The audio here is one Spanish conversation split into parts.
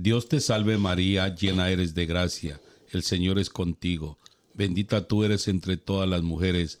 Dios te salve María, llena eres de gracia, el Señor es contigo. Bendita tú eres entre todas las mujeres,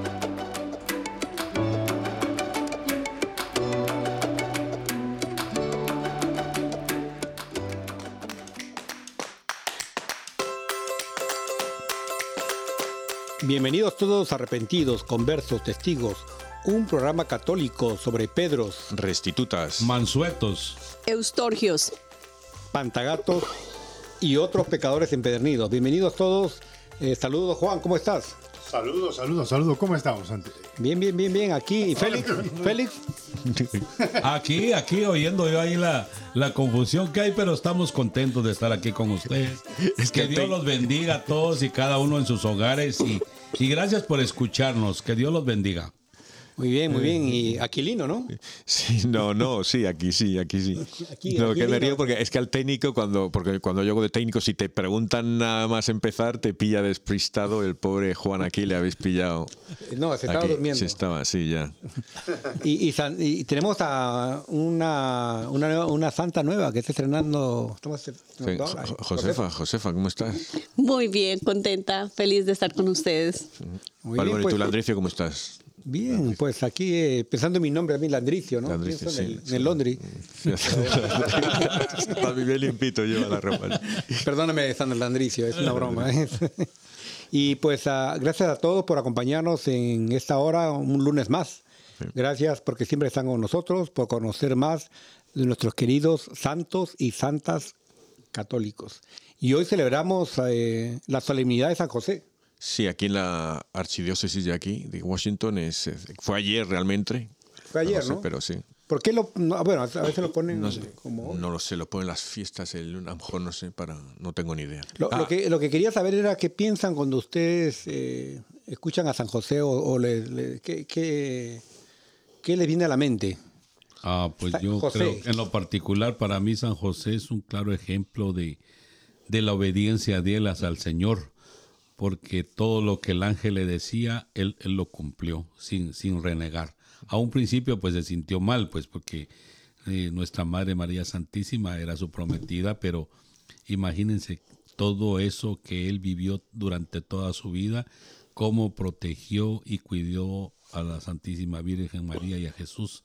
Bienvenidos todos arrepentidos, conversos, testigos. Un programa católico sobre Pedros, Restitutas. Mansuetos. Eustorgios, Pantagatos y otros pecadores empedernidos. Bienvenidos todos. Eh, saludos, Juan, ¿cómo estás? Saludos, saludos, saludos. ¿Cómo estamos? Bien, bien, bien, bien. Aquí, ¿Y Félix, Félix, Aquí, aquí oyendo yo ahí la, la confusión que hay, pero estamos contentos de estar aquí con ustedes. Es que Dios los bendiga a todos y cada uno en sus hogares y, y gracias por escucharnos. Que Dios los bendiga. Muy bien, muy bien. Y Aquilino, ¿no? Sí, no, no, sí, aquí sí, aquí sí. Aquí, no, que me río porque es que al técnico, cuando, porque cuando yo hago de técnico, si te preguntan nada más empezar, te pilla despistado. El pobre Juan aquí le habéis pillado. No, se estaba Aquí. durmiendo. Se estaba, sí, ya. Y, y san- y tenemos a una, una, nueva- una santa nueva que está estrenando. estamos Sí, Josefa, Josefa, ¿cómo estás? muy bien, contenta, feliz de estar con ustedes. Muy bien, bueno, ¿y pues, tú, Landricio, cómo estás? Bien, pues aquí eh, pensando en mi nombre, a mí Landricio, ¿no? Landricio, Pienso en, sí, el, sí. en el Londri. Para vivir limpito lleva la ropa. Perdóname, Sandra Landricio, es una broma. ¿eh? y pues ah, gracias a todos por acompañarnos en esta hora, un lunes más. Gracias porque siempre están con nosotros, por conocer más de nuestros queridos santos y santas católicos. Y hoy celebramos eh, la solemnidad de San José. Sí, aquí en la archidiócesis de aquí, de Washington, es, fue ayer realmente. Fue ayer, sé, ¿no? Pero sí. ¿Por qué lo.? no, bueno, a veces lo ponen No sé, como. no lo sé, lo ponen las fiestas, el, a lo mejor no sé, para, no tengo ni idea. Lo, lo Ah, que, lo que quería saber era qué piensan cuando ustedes eh, escuchan a San José o, o le- le- qué, qué- qué les viene a la mente. Ah, pues San yo José. creo que en lo particular para mí San José es un claro ejemplo de, de la obediencia de él el Señor, porque todo lo que el ángel le decía, él, él lo cumplió sin, sin renegar. A un principio pues se sintió mal, pues porque eh, nuestra Madre María Santísima era su prometida, pero imagínense todo eso que él vivió durante toda su vida, cómo protegió y cuidó a la Santísima Virgen María y a Jesús.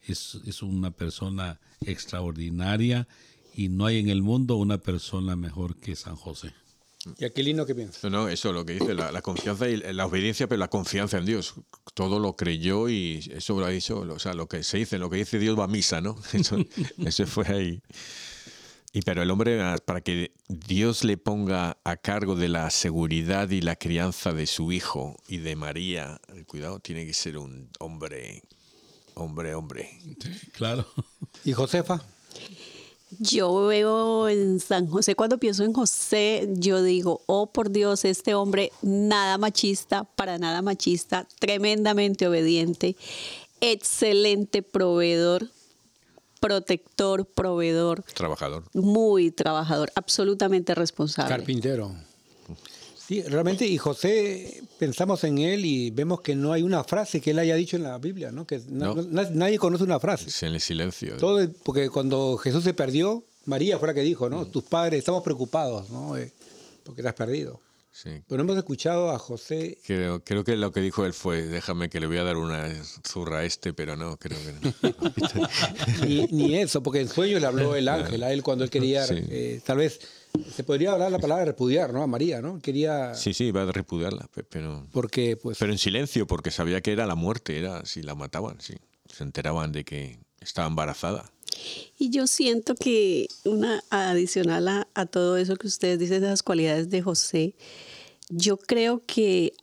Es, es una persona extraordinaria y no hay en el mundo una persona mejor que San José. ¿Y Aquilino qué piensa? No, no, eso lo que dice, la, la confianza y la obediencia, pero la confianza en Dios. Todo lo creyó y eso lo ha dicho, o sea, lo que se dice, lo que dice Dios va a misa, ¿no? Eso, eso fue ahí. Y pero el hombre, ah, para que Dios le ponga a cargo de la seguridad y la crianza de su hijo y de María, el cuidado, tiene que ser un hombre, hombre, hombre. Claro. ¿Y Josefa? Yo veo en San José, cuando pienso en José, yo digo, oh por Dios, este hombre nada machista, para nada machista, tremendamente obediente, excelente proveedor, protector, proveedor, Trabajador. muy trabajador, absolutamente responsable. Carpintero. Sí, realmente, y José, pensamos en él y vemos que no hay una frase que él haya dicho en la Biblia, ¿no? Que No. na- nadie conoce una frase. Es en el silencio. Todo, el- porque cuando Jesús se perdió, María fue la que dijo, ¿no? Tus padres, estamos preocupados, ¿no? Eh, porque te has perdido. Sí. Pero hemos escuchado a José, Creo, creo que lo que dijo él fue, déjame que le voy a dar una zurra a este, pero no, creo que no. ni, ni eso, porque en sueños le habló el ángel a él cuando él quería, Sí. eh, tal vez, se podría hablar la palabra repudiar, ¿no? A María, ¿no? Quería, Sí, sí, iba a repudiarla, pe- pero, porque pues... pero en silencio, porque sabía que era la muerte, era si la mataban, sí. Se enteraban de que estaba embarazada. Y yo siento que una adicional a, a todo eso que ustedes dicen de las cualidades de José, yo creo que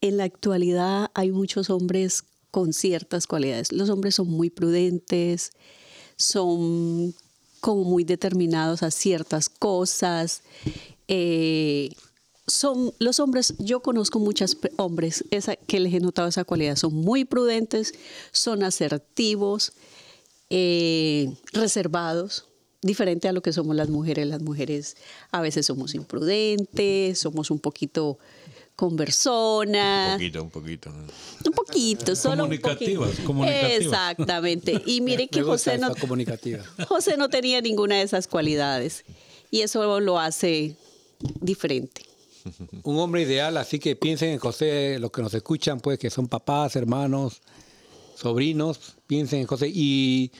en la actualidad hay muchos hombres con ciertas cualidades. Los hombres son muy prudentes, son como muy determinados a ciertas cosas. eh, son los hombres, yo conozco muchos hombres que les he notado esa cualidad, son muy prudentes, son asertivos, eh, reservados, diferente a lo que somos las mujeres. Las mujeres a veces somos imprudentes, somos un poquito Un conversonas, poquito, un poquito. un poquito, solo un poquito. Comunicativas, comunicativas. Exactamente. Y mire que José no. José no tenía ninguna de esas cualidades y eso lo hace diferente. Un hombre ideal, así que piensen en José, los que nos escuchan, pues que son papás, hermanos, sobrinos, piensen en José. Y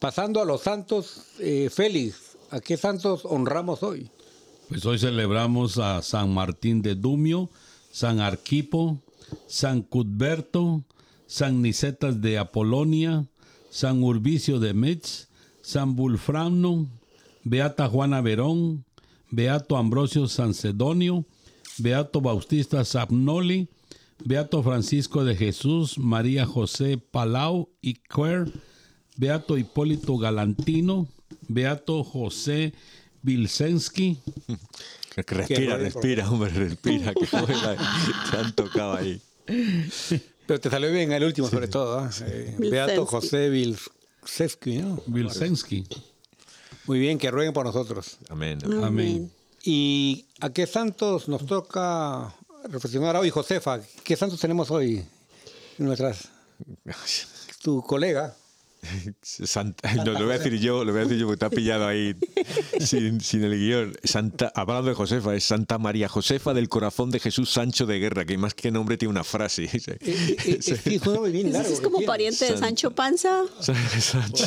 pasando a los santos, eh, Félix, ¿a qué santos honramos hoy? Pues hoy celebramos a San Martín de Dumio, San Arquipo, San Cudberto, San Nicetas de Apolonia, San Urbicio de Metz, San Bulfrano, Beata Juana Verón, Beato Ambrosio Sancedonio, Beato Bautista Sapnoli, Beato Francisco de Jesús, María José Palau y Quer, Beato Hipólito Galantino, Beato José Vilsensky, Respira, respira, hombre, respira. Que juega, te han tocado ahí. Pero te salió bien el último, sobre todo. Eh, Beato Vilsensky. José Vilsescu, ¿no? Vilsensky. Muy bien, que rueguen por nosotros. Amén. Amén. ¿Y a qué santos nos toca reflexionar hoy, Josefa? ¿Qué santos tenemos hoy? Nuestras, tu colega. Santa, no, lo voy a decir yo, lo voy a decir yo porque te ha pillado ahí sin, sin el guion. Santa, hablando de Josefa, es Santa María Josefa del Corazón de Jesús Sancho de Guerra, que más que nombre tiene una frase. Eh, eh, eh, sí, es nombre bien largo es como pariente de Santa. Sancho Panza. Sancho.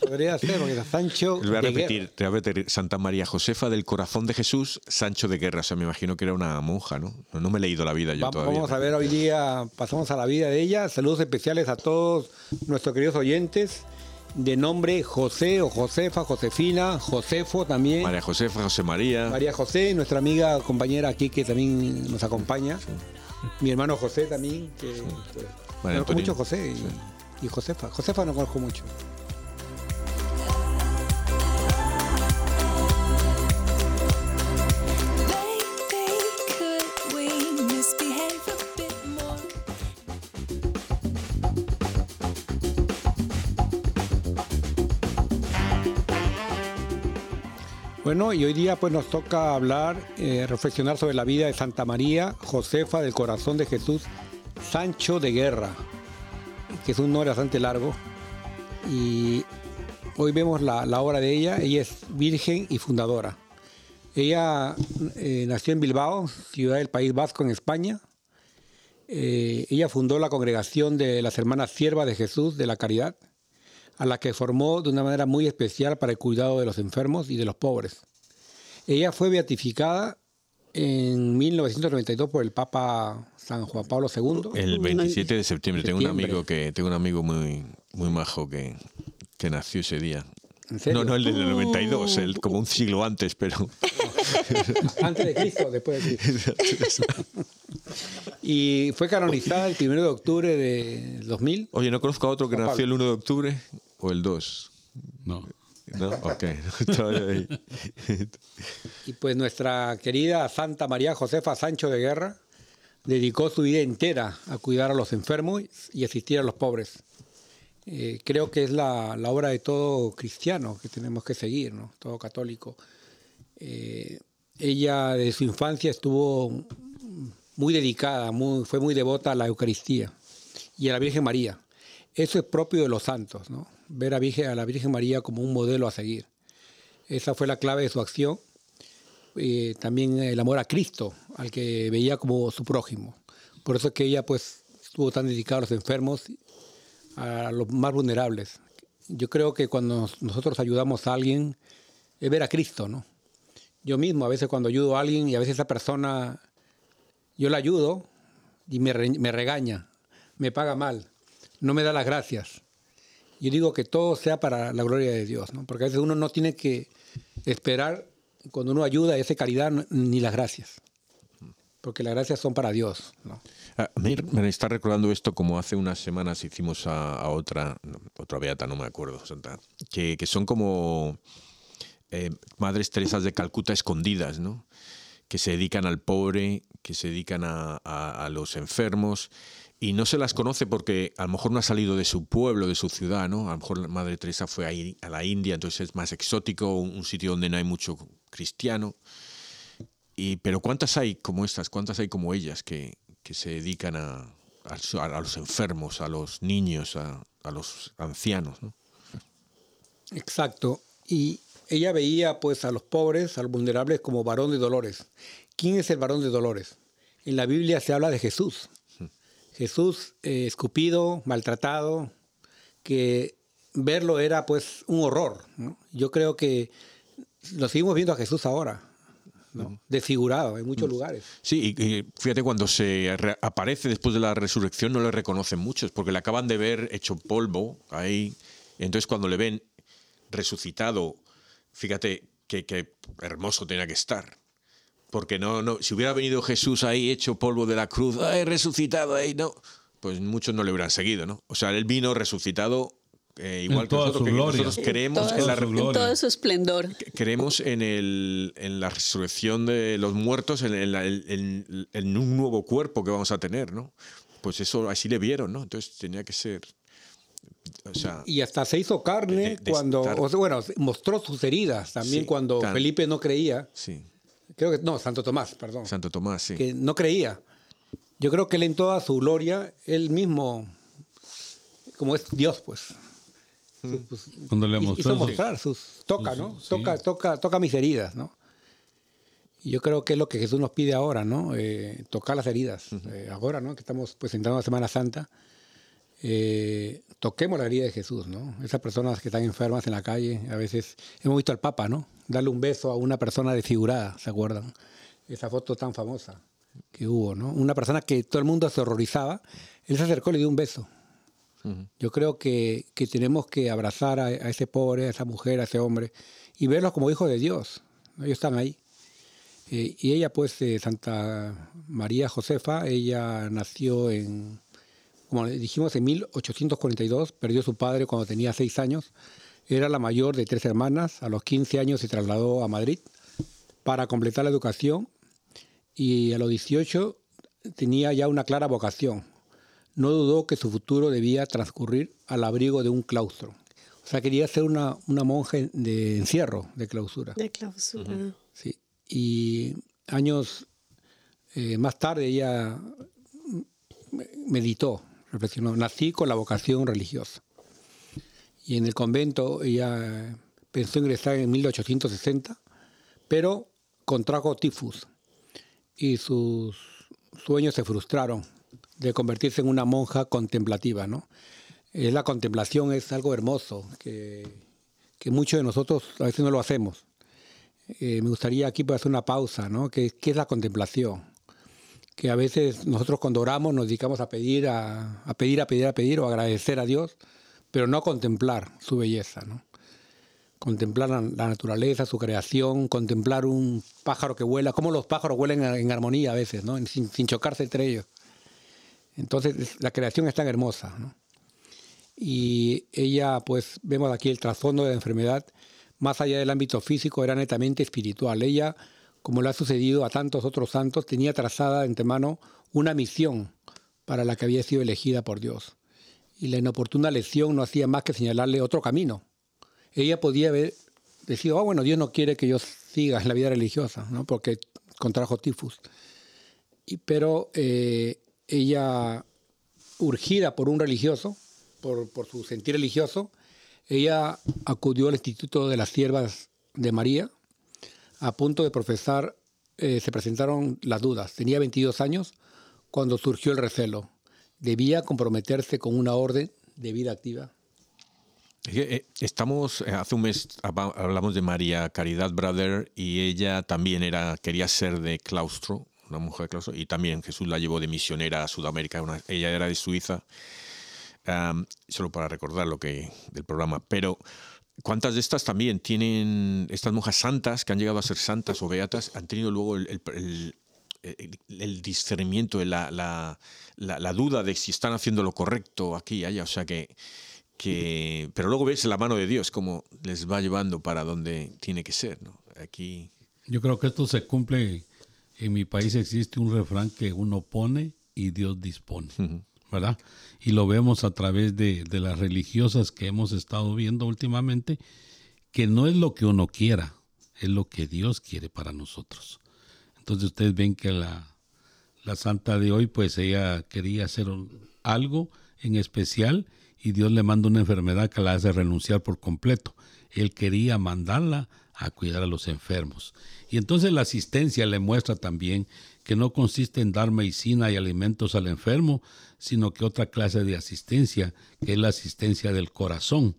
Podría ser, porque es Sancho. Lo voy a repetir, te voy a repetir. Santa María Josefa del Corazón de Jesús Sancho de Guerra. O sea, me imagino que era una monja, ¿no? No, no me he leído la vida yo Va- todavía. Vamos a ver hoy día, pasamos a la vida de ella. Saludos especiales a todos nuestros queridos oyentes. De nombre José o Josefa, Josefina, Josefo también. María Josefa, José María. María José, nuestra amiga compañera aquí que también nos acompaña. Mi hermano José también, que pues, conozco mucho José y, y Josefa. Josefa no conozco mucho. Bueno, y hoy día pues nos toca hablar, eh, reflexionar sobre la vida de Santa María Josefa del Corazón de Jesús Sancho de Guerra, que es un nombre bastante largo. Y hoy vemos la, obra de ella. Ella es virgen y fundadora. Ella eh, nació en Bilbao, ciudad del País Vasco en España. Eh, ella fundó la congregación de las Hermanas Siervas de Jesús de la Caridad a la que formó de una manera muy especial para el cuidado de los enfermos y de los pobres. Ella fue beatificada en 1992 por el Papa San Juan Pablo II. El 27 de septiembre. Tengo un amigo que tengo un amigo muy muy majo que, que nació ese día. ¿En serio? No, no el del 92, el, como un siglo antes, pero Antes de Cristo, después de Cristo. y fue canonizada el 1 de octubre de 2000. Oye, no conozco a otro que nació el 1 de octubre o el 2. No. ¿No? Ok. Y pues nuestra querida Santa María Josefa Sancho de Guerra dedicó su vida entera a cuidar a los enfermos y asistir a los pobres. Eh, creo que es la, la obra de todo cristiano que tenemos que seguir, ¿no? todo católico. Eh, ella de su infancia estuvo muy dedicada, muy- fue muy devota a la Eucaristía y a la Virgen María. Eso es propio de los santos, ¿no? Ver a, Virgen, a la Virgen María como un modelo a seguir. Esa fue la clave de su acción. Eh, también el amor a Cristo, al que veía como su prójimo. Por eso es que ella pues estuvo tan dedicada a los enfermos, a los más vulnerables. Yo creo que cuando nos- nosotros ayudamos a alguien es ver a Cristo, ¿no? Yo mismo a veces cuando ayudo a alguien y a veces esa persona, yo la ayudo y me regaña, me paga mal, no me da las gracias. Yo digo que todo sea para la gloria de Dios, ¿no? Porque a veces uno no tiene que esperar cuando uno ayuda esa caridad ni las gracias. Porque las gracias son para Dios, ¿no? A mí me está recordando esto como hace unas semanas hicimos a, a otra, otra beata, no me acuerdo, santa, que, que son como eh, madres Teresas de Calcuta escondidas, ¿no? Que se dedican al pobre, que se dedican a, a- a los enfermos y no se las conoce porque a lo mejor no ha salido de su pueblo, de su ciudad, ¿no? A lo mejor Madre Teresa fue a la India, entonces es más exótico, un, un sitio donde no hay mucho cristiano. Y, pero ¿cuántas hay como estas? ¿Cuántas hay como ellas que, que se dedican a, a, a los enfermos, a los niños, a, a los ancianos? ¿no? Exacto. Y ella veía pues a los pobres, a los vulnerables como varón de dolores. ¿Quién es el varón de dolores? En la Biblia se habla de Jesús. Jesús eh, escupido, maltratado, que verlo era pues un horror. ¿no? Yo creo que lo seguimos viendo a Jesús ahora, ¿no? desfigurado en muchos lugares. Sí, y, y fíjate, cuando se re- aparece después de la resurrección no le reconocen muchos, porque le acaban de ver hecho polvo ahí. Entonces cuando le ven resucitado, fíjate qué hermoso tenía que estar. Porque no, no, si hubiera venido Jesús ahí hecho polvo de la cruz, ay, resucitado ahí, no, pues muchos no le hubieran seguido, ¿no? O sea, él vino resucitado eh, igual En que nosotros, que nosotros creemos Toda en la en todo su esplendor. creemos en, el, en la resurrección de los muertos, en, en la- en- en un nuevo cuerpo que vamos a tener, ¿no? Pues eso así le vieron, ¿no? Entonces tenía que ser. O sea, Y hasta se hizo carne De- de cuando, estar- o sea, bueno, mostró sus heridas también Sí, cuando tan- Felipe no creía. sí, Creo que, no, Santo Tomás, perdón. Santo Tomás, sí. que no creía. Yo creo que él en toda su gloria, él mismo, como es Dios, pues. su- pues, Cuando le hizo mostró sus- mostrar sus toca, ¿no? sí. Toca, toca, toca mis heridas, ¿no? Y yo creo que es lo que Jesús nos pide ahora, ¿no? Eh, tocar las heridas. Eh, ahora, ¿no? Que estamos pues entrando a Semana Santa, eh, toquemos la herida de Jesús, ¿no? Esas personas que están enfermas en la calle, a veces hemos visto al Papa, ¿no? Darle un beso a una persona desfigurada, ¿se acuerdan? Esa foto tan famosa que hubo, ¿no? Una persona que todo el mundo se horrorizaba, él se acercó y le dio un beso. Yo creo que, que tenemos que abrazar a, a ese pobre, a esa mujer, a ese hombre y verlos como hijos de Dios. Ellos están ahí. Eh, y ella, pues, eh, Santa María Josefa, ella nació en, como dijimos, en 1842, perdió a su padre cuando tenía seis años. Era la mayor de tres hermanas. A los 15 años se trasladó a Madrid para completar la educación y a los 18 tenía ya una clara vocación. No dudó que su futuro debía transcurrir al abrigo de un claustro. O sea, quería ser una, una monja de encierro, de clausura. De clausura. Sí. Y años eh, más tarde ella me- meditó, reflexionó. Nací con la vocación religiosa. Y en el convento ella pensó ingresar en 1860, pero contrajo tifus y sus sueños se frustraron de convertirse en una monja contemplativa, ¿no? La contemplación es algo hermoso que, que muchos de nosotros a veces no lo hacemos. Eh, me gustaría aquí hacer una pausa, ¿no? ¿Qué, qué es la contemplación? Que a veces nosotros cuando oramos nos dedicamos a pedir, a, a pedir, a pedir, a pedir o agradecer a Dios, pero no contemplar su belleza, ¿no? Contemplar la, naturaleza, su creación, contemplar un pájaro que vuela, como los pájaros vuelan en, armonía a veces, ¿no? Sin, chocarse entre ellos. Entonces es- la creación es tan hermosa, ¿no? Y ella, pues vemos aquí el trasfondo de la enfermedad, más allá del ámbito físico, era netamente espiritual. Ella, como le ha sucedido a tantos otros santos, tenía trazada de antemano una misión para la que había sido elegida por Dios. Y la inoportuna lesión no hacía más que señalarle otro camino. Ella podía haber decía, ah, bueno, Dios no quiere que yo siga en la vida religiosa, ¿no? Porque contrajo tifus. Y, pero eh, ella, urgida por un religioso, por, por su sentir religioso, ella acudió al Instituto de las Siervas de María, a punto de profesar, eh, se presentaron las dudas. Tenía 22 años cuando surgió el recelo. Debía comprometerse con una orden de vida activa. Eh, Estamos, eh, hace un mes hab- hablamos de María Caridad Brother y ella también era, quería ser de claustro, una mujer de claustro, y también Jesús la llevó de misionera a Sudamérica, ella era de Suiza, solo para recordar lo que del programa. Pero, ¿cuántas de estas también tienen, estas monjas santas que han llegado a ser santas o beatas, han tenido luego el- el- el- discernimiento, la, la- la- la duda de si están haciendo lo correcto aquí y allá? O sea que que pero luego ves la mano de Dios como les va llevando para donde tiene que ser ¿no? aquí Yo creo que esto se cumple. En mi país existe un refrán que uno pone y Dios dispone, ¿verdad? Y lo vemos a través de, de las religiosas que hemos estado viendo últimamente, que no es lo que uno quiera, es lo que Dios quiere para nosotros. Entonces ustedes ven que la, la santa de hoy, pues ella quería hacer algo en especial y Dios le manda una enfermedad que la hace renunciar por completo. Él quería mandarla a cuidar a los enfermos. Y entonces la asistencia le muestra también que no consiste en dar medicina y alimentos al enfermo, sino que otra clase de asistencia, que es la asistencia del corazón.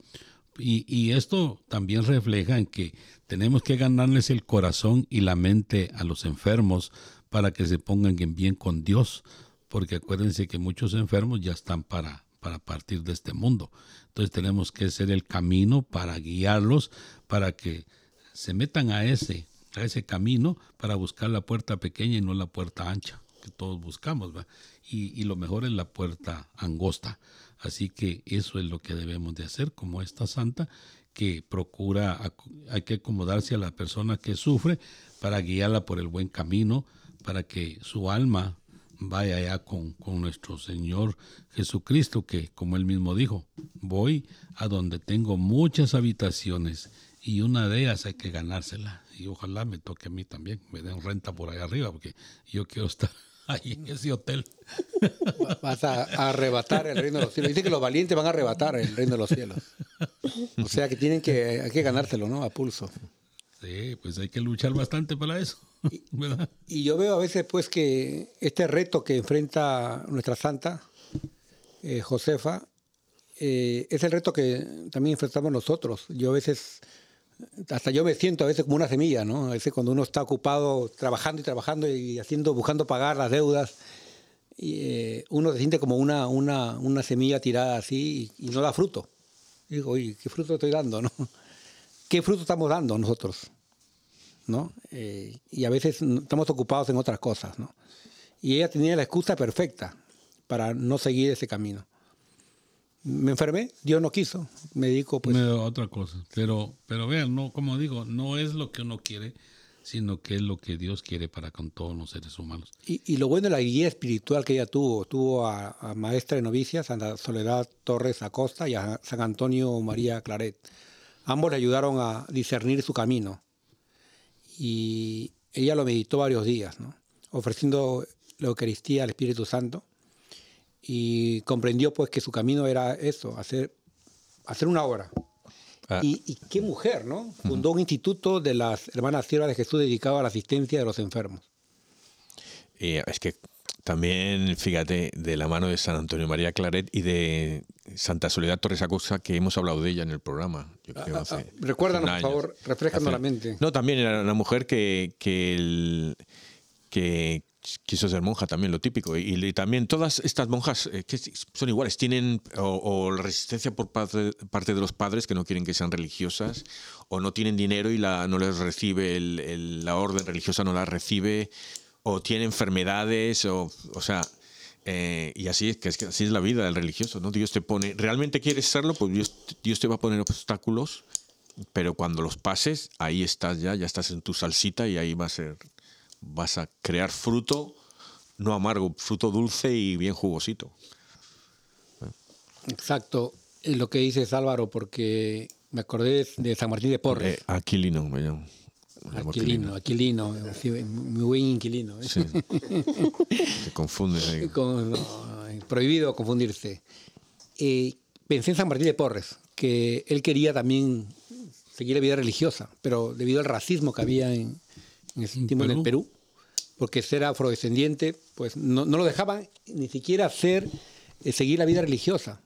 Y, esto también refleja en que tenemos que ganarles el corazón y la mente a los enfermos para que se pongan en bien con Dios, porque acuérdense que muchos enfermos ya están para, para partir de este mundo. Entonces tenemos que ser el camino para guiarlos, para que se metan a ese, a ese camino para buscar la puerta pequeña y no la puerta ancha, que todos buscamos, y lo mejor es la puerta angosta. Así que eso es lo que debemos de hacer como esta santa que procura, hay que acomodarse a la persona que sufre para guiarla por el buen camino, para que su alma vaya allá con, con nuestro Señor Jesucristo, que como él mismo dijo, voy a donde tengo muchas habitaciones y una de ellas hay que ganársela. Y ojalá me toque a mí también, me den renta por ahí arriba, porque yo quiero estar ahí en ese hotel. Vas a, a arrebatar el reino de los cielos. Dice que los valientes van a arrebatar el reino de los cielos. O sea que tienen que, hay que ganárselo, ¿no? A pulso. Sí, pues hay que luchar bastante para eso, ¿verdad? Y yo veo a veces pues que este reto que enfrenta nuestra santa, eh, Josefa, eh, es el reto que también enfrentamos nosotros. Yo a veces, hasta yo me siento a veces como una semilla, ¿no? A veces cuando uno está ocupado trabajando y trabajando y haciendo, buscando pagar las deudas, y, eh, uno se siente como una, una, una semilla tirada así y, no da fruto. Digo, oye, ¿qué fruto estoy dando, no? ¿Qué fruto estamos dando nosotros? ¿no? Eh, y a veces estamos ocupados en otras cosas, ¿no? Y ella tenía la excusa perfecta para no seguir ese camino. Me enfermé, Dios no quiso, me dedico pues... Me otra cosa. Pero, pero vean, no, como digo, no es lo que uno quiere, sino que es lo que Dios quiere para con todos los seres humanos. Y, y lo bueno de la guía espiritual que ella tuvo, tuvo a, a maestra de novicias, Santa Soledad Torres Acosta y a San Antonio María Claret. Ambos le ayudaron a discernir su camino. Y ella lo meditó varios días, ¿no? ofreciendo la Eucaristía al Espíritu Santo. Y comprendió pues que su camino era eso, hacer, hacer una obra. Ah. Y, y qué mujer, ¿no? Fundó un instituto de las Hermanas Siervas de Jesús dedicado a la asistencia de los enfermos. Eh, es que también, fíjate, de la mano de San Antonio María Claret y de Santa Soledad Torres Acosta, que hemos hablado de ella en el programa. Yo creo, Ah, hace ah, recuérdanos, 100 por favor, refrescanos Hace- la mente. No, también era una mujer que, que, el- que quiso ser monja, también lo típico. Y, también todas estas monjas eh, son iguales, tienen o, o resistencia por parte, de los padres que no quieren que sean religiosas, o no tienen dinero y la, no les recibe el- la orden religiosa, no la recibe, o tiene enfermedades, o, o sea, eh, y así es, que es que así es la vida del religioso, ¿no? Dios te pone, ¿realmente quieres serlo? Pues Dios, Dios te va a poner obstáculos, pero cuando los pases, ahí estás ya, ya estás en tu salsita y ahí va a ser, vas a crear fruto, no amargo, fruto dulce y bien jugosito. Exacto, es lo que dices Álvaro, porque Me acordé de San Martín de Porres. Eh, Aquilino me llamo. Aquilino, Aquilino, muy buen inquilino. ¿eh? Sí. Te confundes ahí. Con- no, prohibido confundirse. Eh, pensé en San Martín de Porres, que él quería también seguir la vida religiosa, pero debido al racismo que había en, en ese tiempo en el Perú. Perú, porque ser afrodescendiente, pues no, no lo dejaban ni siquiera hacer, eh, seguir la vida religiosa.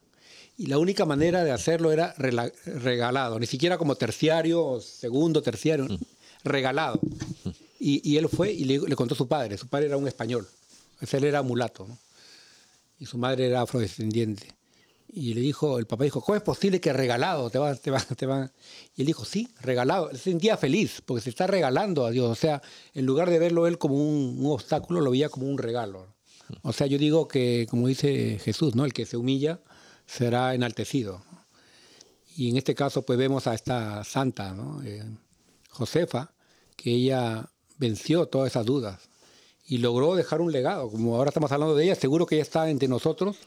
Y la única manera de hacerlo era regalado, ni siquiera como terciario, o segundo, terciario, regalado. Y, y él fue y le, le contó a su padre. Su padre era un español. Él era mulato. ¿no? Y su madre era afrodescendiente. Y le dijo, el papá dijo, ¿cómo es posible que regalado te va, te va, te va? Y él dijo, sí, regalado. Se sentía feliz porque se está regalando a Dios. O sea, en lugar de verlo él como un, un obstáculo, lo veía como un regalo. O sea, yo digo que, como dice Jesús, ¿no? El que se humilla será enaltecido. Y en este caso, pues vemos a esta santa, ¿no? Eh, Josefa, que ella venció todas esas dudas y logró dejar un legado. Como ahora estamos hablando de ella, seguro que ella está entre nosotros.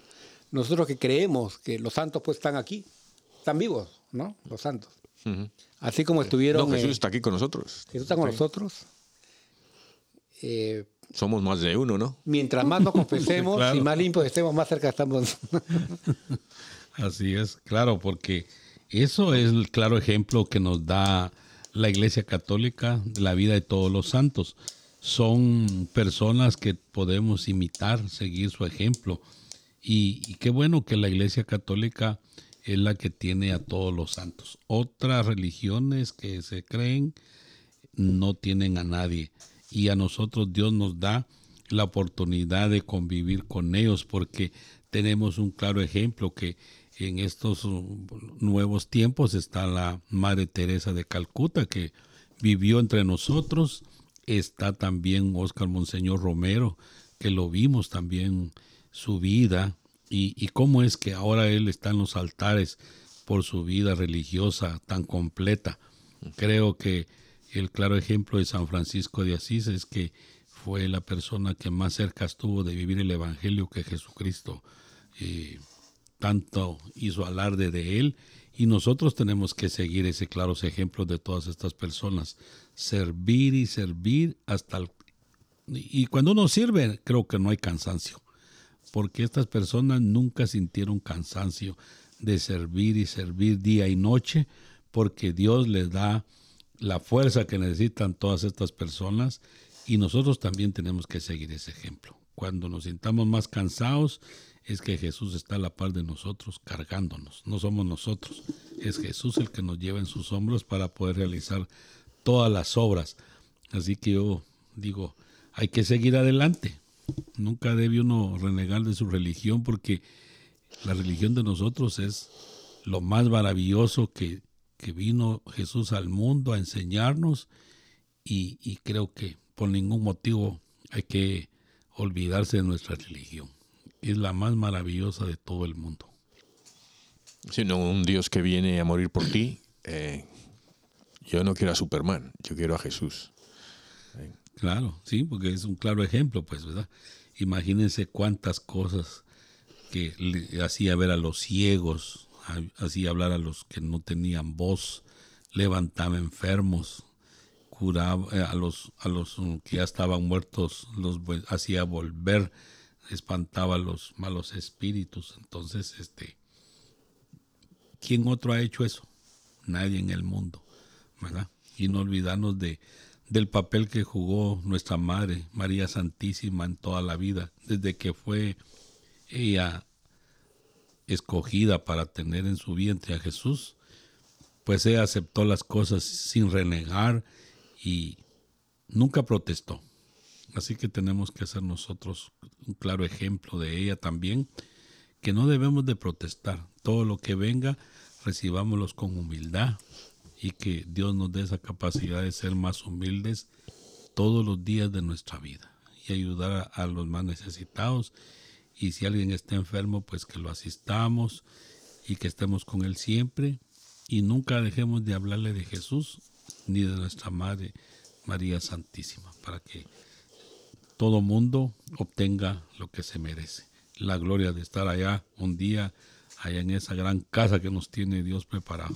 Nosotros que creemos que los santos pues están aquí, están vivos, ¿no? Los santos. Así como estuvieron... No, Jesús eh, está aquí con nosotros. Jesús está con nosotros. Eh, Somos más de uno, ¿no? mientras más nos confesemos Claro. y más limpios estemos, más cerca estamos. Así es, claro, porque eso es el claro ejemplo que nos da la Iglesia Católica de la vida de todos los santos. Son personas que podemos imitar, seguir su ejemplo. Y, qué bueno que la Iglesia Católica es la que tiene a todos los santos. Otras religiones que se creen no tienen a nadie. Y a nosotros Dios nos da la oportunidad de convivir con ellos porque tenemos un claro ejemplo que en estos uh, nuevos tiempos está la Madre Teresa de Calcuta que vivió entre nosotros. Está también Oscar Monseñor Romero, que lo vimos también su vida y, y cómo es que ahora él está en los altares por su vida religiosa tan completa. Creo que el claro ejemplo de San Francisco de Asís es que fue la persona que más cerca estuvo de vivir el Evangelio que Jesucristo. eh, tanto hizo alarde de él y nosotros tenemos que seguir ese claros ejemplos de todas estas personas. Servir y servir hasta el... Y cuando uno sirve, creo que no hay cansancio porque estas personas nunca sintieron cansancio de servir y servir día y noche, porque Dios les da la fuerza que necesitan todas estas personas y nosotros también tenemos que seguir ese ejemplo. Cuando nos sintamos más cansados, es que Jesús está a la par de nosotros cargándonos, no somos nosotros, es Jesús el que nos lleva en sus hombros para poder realizar todas las obras. Así que yo digo, hay que seguir adelante. Nunca debe uno renegar de su religión porque la religión de nosotros es lo más maravilloso que, que vino Jesús al mundo a enseñarnos y, y creo que por ningún motivo hay que olvidarse de nuestra religión. Es la más maravillosa de todo el mundo. Sino un Dios que viene a morir por ti. eh, yo no quiero a Superman, yo quiero a Jesús. Claro, sí, porque es un claro ejemplo, pues, ¿verdad? Imagínense cuántas cosas que le hacía ver a los ciegos, hacía hablar a los que no tenían voz, levantaba enfermos, curaba eh, a los a los mm, que ya estaban muertos, los hacía volver, espantaba a los malos espíritus. Entonces, este, ¿quién otro ha hecho eso? Nadie en el mundo, ¿verdad? Y no olvidarnos de del papel que jugó nuestra madre, María Santísima, en toda la vida, desde que fue ella escogida para tener en su vientre a Jesús, pues ella aceptó las cosas sin renegar y nunca protestó. Así que tenemos que ser nosotros un claro ejemplo de ella también, que no debemos de protestar. Todo lo que venga, recibámoslos con humildad y que Dios nos dé esa capacidad de ser más humildes todos los días de nuestra vida y ayudar a, los más necesitados. Y si alguien está enfermo, pues que lo asistamos y que estemos con él siempre y nunca dejemos de hablarle de Jesús ni de nuestra Madre María Santísima para que todo mundo obtenga lo que se merece. La gloria de estar allá un día, allá en esa gran casa que nos tiene Dios preparada.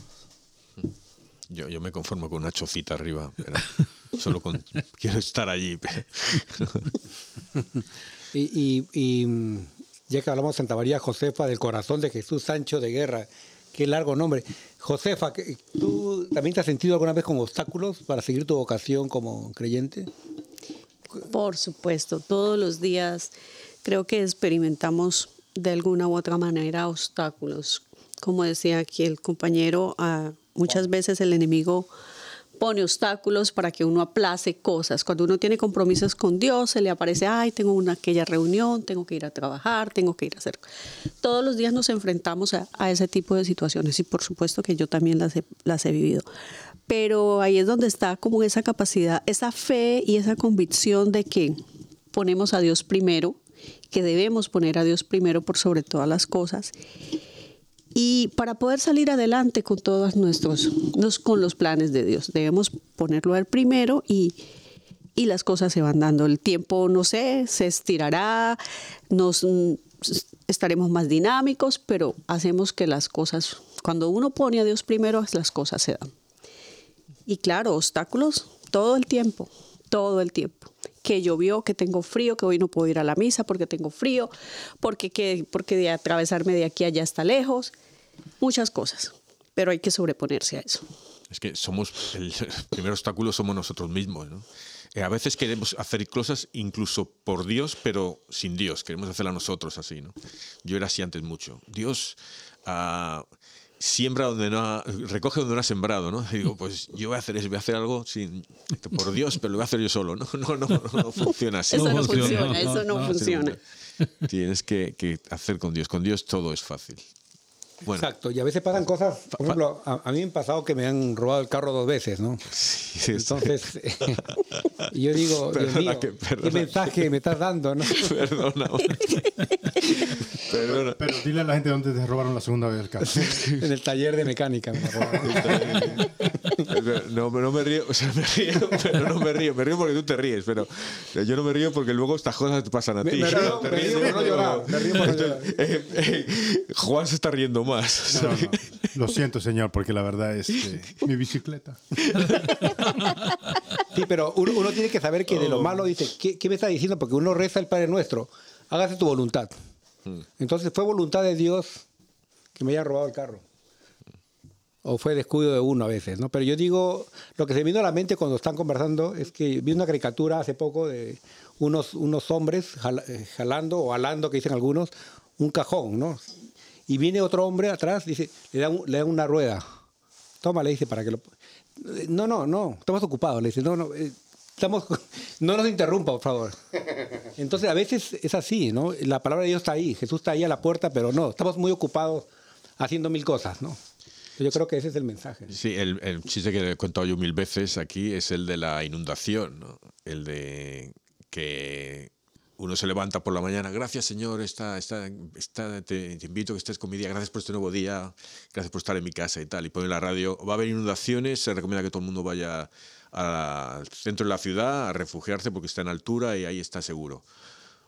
Yo, yo me conformo con una chocita arriba, pero solo con... Quiero estar allí. Y, y- y, mm, ya que hablamos de Santa María Josefa del corazón de Jesús Sancho de Guerra, qué largo nombre. Josefa, ¿qué- ¿tú también te has sentido alguna vez con obstáculos para seguir tu vocación como creyente? Por supuesto, todos los días creo que experimentamos de alguna u otra manera obstáculos. Como decía aquí el compañero, ah, muchas veces el enemigo pone obstáculos para que uno aplace cosas. Cuando uno tiene compromisos con Dios, se le aparece, ay, tengo una aquella reunión, tengo que ir a trabajar, tengo que ir a hacer. Todos los días nos enfrentamos a, a ese tipo de situaciones y por supuesto que yo también las he, las he vivido. Pero ahí es donde está como esa capacidad, esa fe y esa convicción de que ponemos a Dios primero, que debemos poner a Dios primero por sobre todas las cosas y para poder salir adelante con todos nuestros, con los planes de Dios, debemos ponerlo al primero y, y las cosas se van dando. El tiempo, no sé, se estirará, nos estaremos más dinámicos, pero hacemos que las cosas, cuando uno pone a Dios primero, las cosas se dan. Y claro, obstáculos todo el tiempo, todo el tiempo. Que llovió, que tengo frío, que hoy no puedo ir a la misa porque tengo frío, porque, que, porque de atravesarme de aquí a allá está lejos, muchas cosas. Pero hay que sobreponerse a eso. Es que somos, el primer obstáculo somos nosotros mismos, ¿no? Eh, a veces queremos hacer cosas incluso por Dios, pero sin Dios. Queremos hacerla nosotros así, ¿no? Yo era así antes mucho. Dios ah, siembra donde no ha, recoge donde no ha sembrado, ¿no? Y digo, pues yo voy a hacer eso, voy a hacer algo sin, por Dios, pero lo voy a hacer yo solo, ¿no? No, no, no, no funciona así. Eso no, No funciona, funciona, no, eso no, no, funciona. Tienes que, que hacer con Dios. Con Dios todo es fácil. Bueno, Exacto, y a veces pasan cosas, por ejemplo, a, a mí me han pasado que me han robado el carro dos veces, ¿no? sí, sí. Entonces, y yo digo, Dios Perdona mío, que- ¿qué mensaje me estás dando, no? perdona. perdona. Pero dile a la gente dónde te robaron la segunda vez el carro. En el taller de mecánica me robaron. No, no me río, o sea, me río, pero no me río. Me río porque tú te ríes, pero yo no me río porque luego estas cosas te pasan a ti. me río- Te me ríes río por no porque- llorar, me río por no llorar. Eh, eh, Juan se está riendo más. No, no, Lo siento, señor, porque la verdad es que mi bicicleta. Sí, pero uno, uno tiene que saber que de lo malo dice, ¿qué, qué me está diciendo? Porque uno reza el Padre Nuestro, hágase tu voluntad. Entonces fue voluntad de Dios que me haya robado el carro. O fue descuido de uno a veces, ¿no? Pero yo digo, lo que se me vino a la mente cuando están conversando es que vi una caricatura hace poco de unos, unos hombres jala- eh, jalando o alando, que dicen algunos, un cajón, ¿no? Y viene otro hombre atrás, dice, le da, un- le da una rueda. Toma, le dice, para que lo... No, no, no, estamos ocupados. Le dice, no, no, eh, estamos... No nos interrumpa, por favor. Entonces, a veces es así, ¿no? La palabra de Dios está ahí, Jesús está ahí a la puerta, pero no, estamos muy ocupados haciendo mil cosas, ¿no? Yo creo que ese es el mensaje. Sí, el, el chiste que he contado yo mil veces aquí es el de la inundación, ¿no? El de que uno se levanta por la mañana, gracias Señor, está, está, está, te, te invito a que estés con mi día, gracias por este nuevo día, gracias por estar en mi casa y tal. Y pone en la radio, va a haber inundaciones, se recomienda que todo el mundo vaya al centro de la ciudad a refugiarse porque está en altura y ahí está seguro.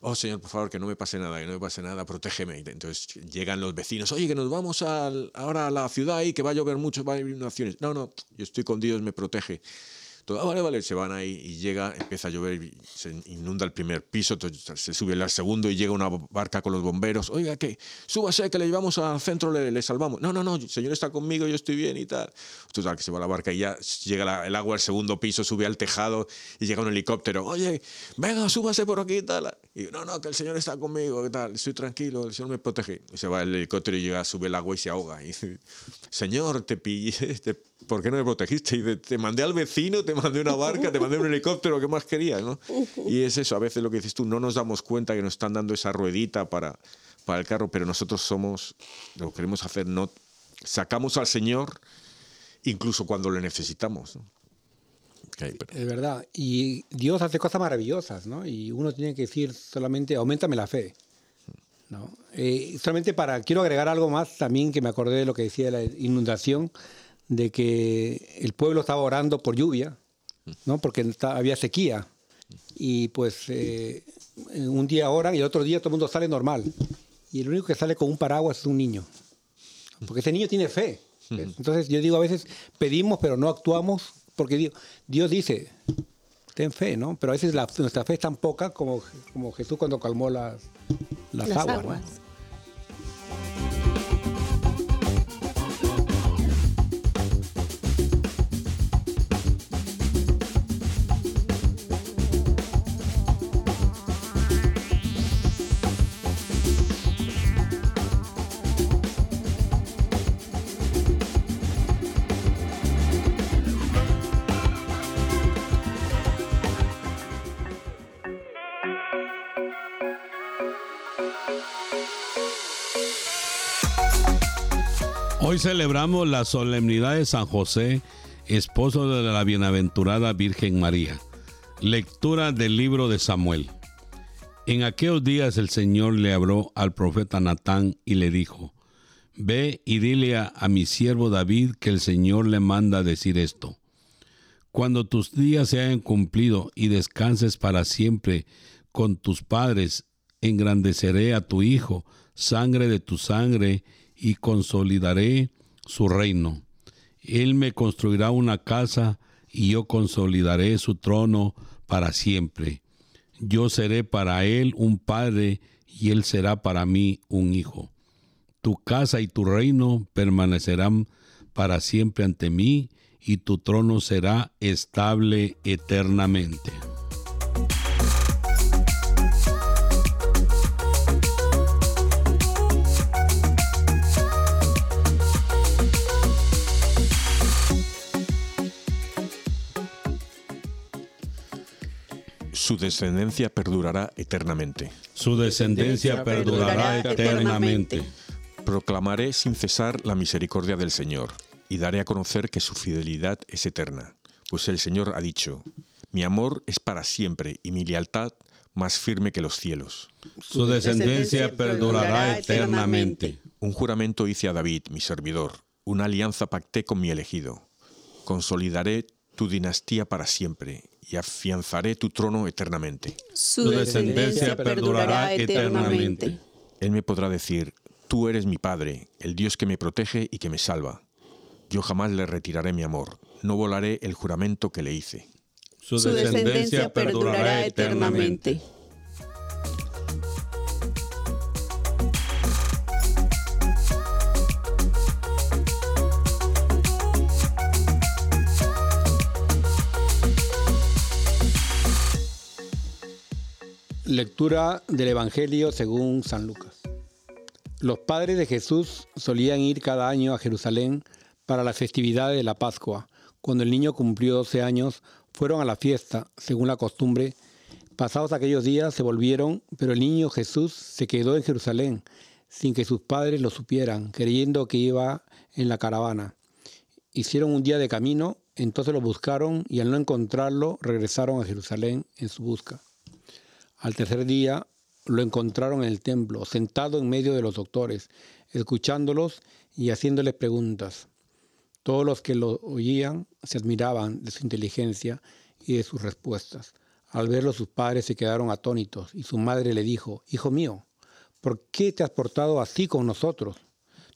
Oh, Señor, por favor, que no me pase nada, que no me pase nada, protégeme. Entonces llegan los vecinos, oye, que nos vamos al- ahora a la ciudad y que va a llover mucho, va a haber inundaciones. No, no, yo estoy con Dios, me protege. Todo, "Ah, vale, vale, se van ahí y llega, empieza a llover, se inunda el primer piso, entonces se sube al segundo y llega una barca con los bomberos. Oiga, que súbase, que le llevamos al centro, le, salvamos. No, no, no, el señor está conmigo, yo estoy bien y tal. Total, que se va la barca y ya llega el agua al segundo piso, sube al tejado y llega un helicóptero. Oye, venga, súbase por aquí y tal. Y no, no, que el señor está conmigo, ¿qué tal? Estoy tranquilo, el señor me protege. Y se va el helicóptero y llega, sube el agua y se ahoga. Y señor, te pillé, ¿por qué no me protegiste? Y dice, te mandé al vecino, te mandé una barca, te mandé un helicóptero, ¿qué más querías? ¿no? Y es eso, a veces lo que dices tú, no nos damos cuenta que nos están dando esa ruedita para, para el carro, pero nosotros somos, lo que queremos hacer, no sacamos al Señor incluso cuando le necesitamos. ¿no? Ok, pero- Es verdad. Y Dios hace cosas maravillosas, ¿no? Y uno tiene que decir solamente, aumentame la fe. ¿no? Eh, solamente para, quiero agregar algo más también que me acordé de lo que decía de la inundación, de que el pueblo estaba orando por lluvia, ¿no? Porque está- había sequía. Y pues eh, un día oran y el otro día todo el mundo sale normal. Y el único que sale con un paraguas es un niño. Porque ese niño tiene fe. Entonces yo digo, a veces pedimos pero no actuamos porque Dios, Dios dice, ten fe, ¿no? Pero a veces la- nuestra fe es tan poca como, como Jesús cuando calmó las, las, Las aguas. ¿no? aguas. Hoy celebramos la solemnidad de San José, esposo de la bienaventurada Virgen María. Lectura del libro de Samuel. En aquellos días el Señor le habló al profeta Natán y le dijo, Ve y dile a, a mi siervo David que el Señor le manda decir esto. Cuando tus días se hayan cumplido y descanses para siempre con tus padres, engrandeceré a tu hijo, sangre de tu sangre, y consolidaré su reino. Él me construirá una casa y yo consolidaré su trono para siempre. Yo seré para él un padre y él será para mí un hijo. Tu casa y tu reino permanecerán para siempre ante mí y tu trono será estable eternamente. Su descendencia perdurará eternamente. Su descendencia perdurará eternamente. Proclamaré sin cesar la misericordia del Señor y daré a conocer que su fidelidad es eterna. Pues el Señor ha dicho, mi amor es para siempre y mi lealtad más firme que los cielos. Su descendencia perdurará eternamente. Un juramento hice a David, mi servidor, una alianza pacté con mi elegido. Consolidaré tu dinastía para siempre y afianzaré tu trono eternamente. Su descendencia perdurará eternamente. Él me podrá decir, tú eres mi Padre, el Dios que me protege y que me salva. Yo jamás le retiraré mi amor, no volaré el juramento que le hice. Su Su descendencia perdurará eternamente. Lectura del Evangelio según San Lucas. Los padres de Jesús solían ir cada año a Jerusalén para la festividad de la Pascua. Cuando el niño cumplió 12 años, fueron a la fiesta, según la costumbre. Pasados aquellos días se volvieron, pero el niño Jesús se quedó en Jerusalén, sin que sus padres lo supieran, creyendo que iba en la caravana. Hicieron un día de camino, entonces lo buscaron y al no encontrarlo regresaron a Jerusalén en su busca. Al tercer día lo encontraron en el templo, sentado en medio de los doctores, escuchándolos y haciéndoles preguntas. Todos los que lo oían se admiraban de su inteligencia y de sus respuestas. Al verlo sus padres se quedaron atónitos y su madre le dijo, Hijo mío, ¿por qué te has portado así con nosotros?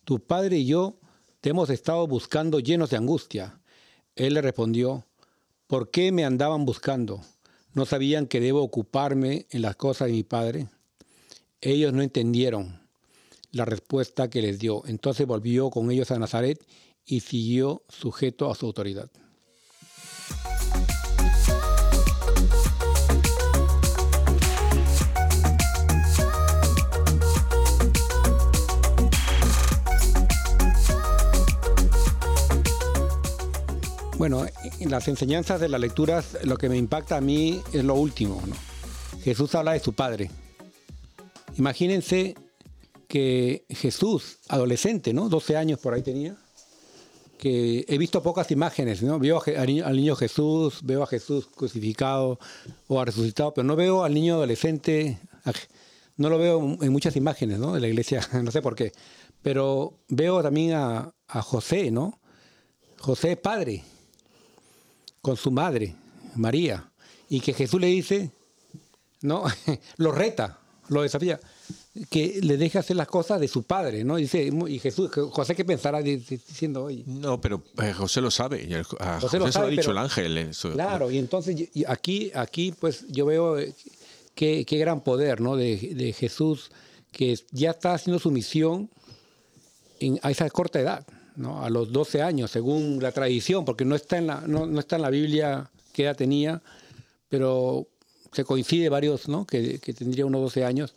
Tu padre y yo te hemos estado buscando llenos de angustia. Él le respondió, ¿por qué me andaban buscando? ¿No sabían que debo ocuparme en las cosas de mi padre? Ellos no entendieron la respuesta que les dio. Entonces volvió con ellos a Nazaret y siguió sujeto a su autoridad. Bueno, las enseñanzas de las lecturas, lo que me impacta a mí es lo último. ¿no? Jesús habla de su padre. Imagínense que Jesús, adolescente, ¿no? 12 años por ahí tenía, que he visto pocas imágenes, ¿no? Veo al niño, Jesús, veo a Jesús crucificado o resucitado, pero no veo al niño adolescente, no lo veo en muchas imágenes, ¿no? De la iglesia, no sé por qué. Pero veo también a, a José, ¿no? José padre, con su madre, María, y que Jesús le dice, ¿no? lo reta, lo desafía, que le deje hacer las cosas de su padre, ¿no? Dice, y Jesús, José, ¿qué pensará di- di- diciendo hoy? No, pero eh, José lo sabe. y el- A José, José lo se lo ha sabe, dicho pero- el ángel. eso. Claro, y entonces y- aquí, aquí pues yo veo eh, qué, qué gran poder ¿no? de, de Jesús que ya está haciendo su misión en, a esa corta edad, ¿no? a los 12 años, según la tradición, porque no está en la, no, no está en la Biblia qué edad tenía, pero se coincide varios que, que tendría unos 12 años.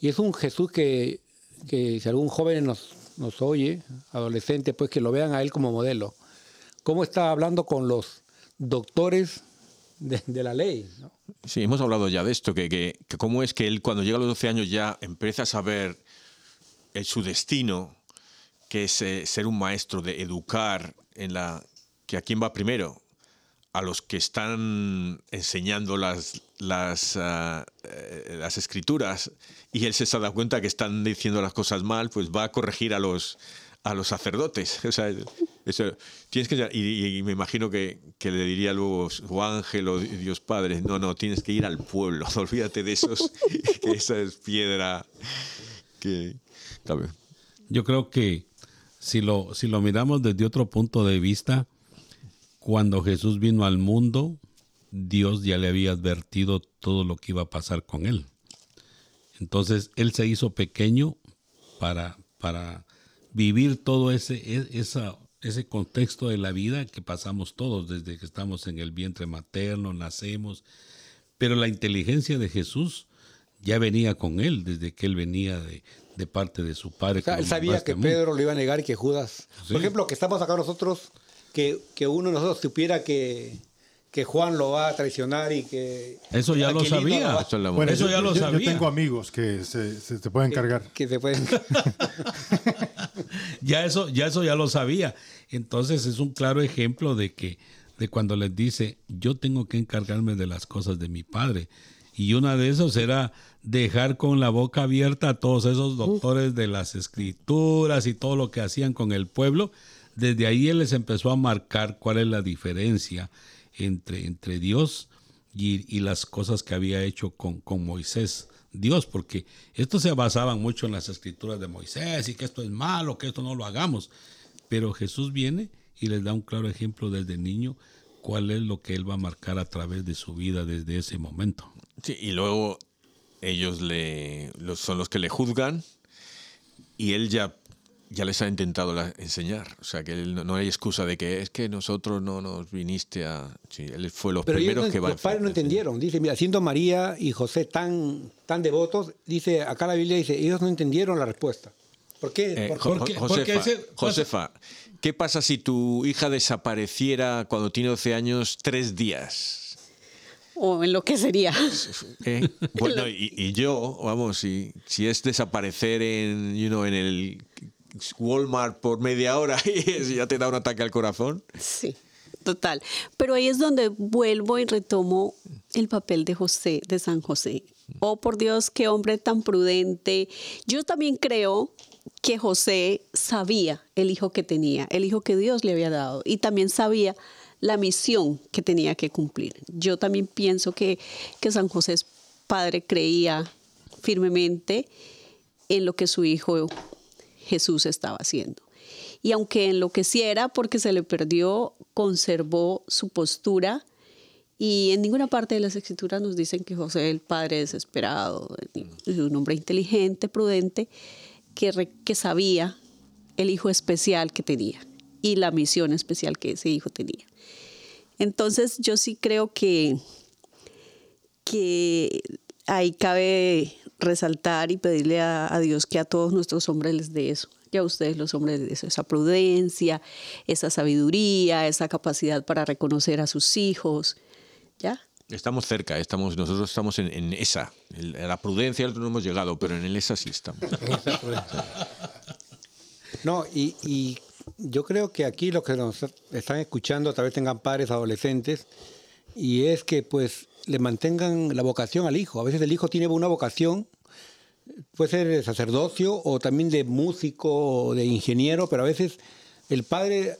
Y es un Jesús que, que si algún joven nos, nos oye, adolescente, pues que lo vean a él como modelo. ¿Cómo está hablando con los doctores de, la ley? Sí, hemos hablado ya de esto, que, que, cómo es que él cuando llega a los 12 años ya empieza a saber su destino, que es eh, ser un maestro, de educar en la que a quién va primero, a los que están enseñando las, las, ah, eh, las escrituras y él se da cuenta que están diciendo las cosas mal, pues va a corregir a los, a los sacerdotes. O sea, tienes que, y, me imagino que, que le diría luego su ángel o Dios Padre, no, no, tienes que ir al pueblo, olvídate de esos, que esa es piedra que... Yo creo que si lo, si lo miramos desde otro punto de vista, cuando Jesús vino al mundo, Dios ya le había advertido todo lo que iba a pasar con él. Entonces, él se hizo pequeño para, para vivir todo ese, e- ese contexto de la vida que pasamos todos desde que estamos en el vientre materno, nacemos. Pero la inteligencia de Jesús ya venía con él desde que él venía de, de parte de su padre. O sea, como él sabía que. Pedro lo iba a negar y que Judas. Sí. Por ejemplo, que estamos acá nosotros, que, que uno de nosotros supiera que, que Juan lo va a traicionar y que. Eso ya lo sabía. va- Bueno, Eso yo, ya lo yo- yo sabía. tengo amigos que se, se te pueden cargar. que se pueden. ya eso, ya eso ya lo sabía. Entonces es un claro ejemplo de que de cuando les dice, yo tengo que encargarme de las cosas de mi padre. Y una de esos era dejar con la boca abierta a todos esos doctores de las escrituras y todo lo que hacían con el pueblo. Desde ahí él les empezó a marcar cuál es la diferencia entre, entre Dios y, y las cosas que había hecho con, con Moisés. Dios, porque esto se basaban mucho en las escrituras de Moisés y que esto es malo, que esto no lo hagamos. Pero Jesús viene y les da un claro ejemplo desde niño cuál es lo que él va a marcar a través de su vida desde ese momento. Sí, y luego ellos le, los- son los que le juzgan y él ya, ya les ha intentado la- enseñar. O sea, que él no, no hay excusa de que es que nosotros no nos viniste a... Sí, él fue los Pero ellos primeros no- que va los padres no entendieron. Dice, mira, siendo María y José tan, tan devotos, dice, acá la Biblia dice, ellos no entendieron la respuesta. ¿Por qué? Eh, Por- Jo- porque- Josefa, ese- Josefa, ¿qué pasa si tu hija desapareciera cuando tiene 12 años tres días? O en lo que sería. ¿Eh? Bueno, y, y yo, vamos, si, si es desaparecer en, you know, en el Walmart por media hora y ya te da un ataque al corazón. Sí, total. Pero ahí es donde vuelvo y retomo el papel de José, de San José. Oh, por Dios, qué hombre tan prudente. Yo también creo que José sabía el hijo que tenía, el hijo que Dios le había dado, y también sabía la misión que tenía que cumplir. Yo también pienso que, que San José padre creía firmemente en lo que su hijo Jesús estaba haciendo. Y aunque enloqueciera porque se le perdió, conservó su postura. Y en ninguna parte de las escrituras nos dicen que José el padre desesperado, es un hombre inteligente, prudente, que, que sabía el hijo especial que tenía y la misión especial que ese hijo tenía. Entonces yo sí creo que, que ahí cabe resaltar y pedirle a, a Dios que a todos nuestros hombres les dé eso. Y a ustedes los hombres les dé eso, esa prudencia, esa sabiduría, esa capacidad para reconocer a sus hijos. ¿Ya? Estamos cerca, estamos, nosotros estamos en, en esa. En la prudencia no hemos llegado, pero en el esa sí estamos. No, y, y yo creo que aquí lo que nos están escuchando tal vez tengan padres adolescentes y es que pues le mantengan la vocación al hijo. A veces el hijo tiene una vocación, puede ser de sacerdocio o también de músico o de ingeniero, pero a veces el padre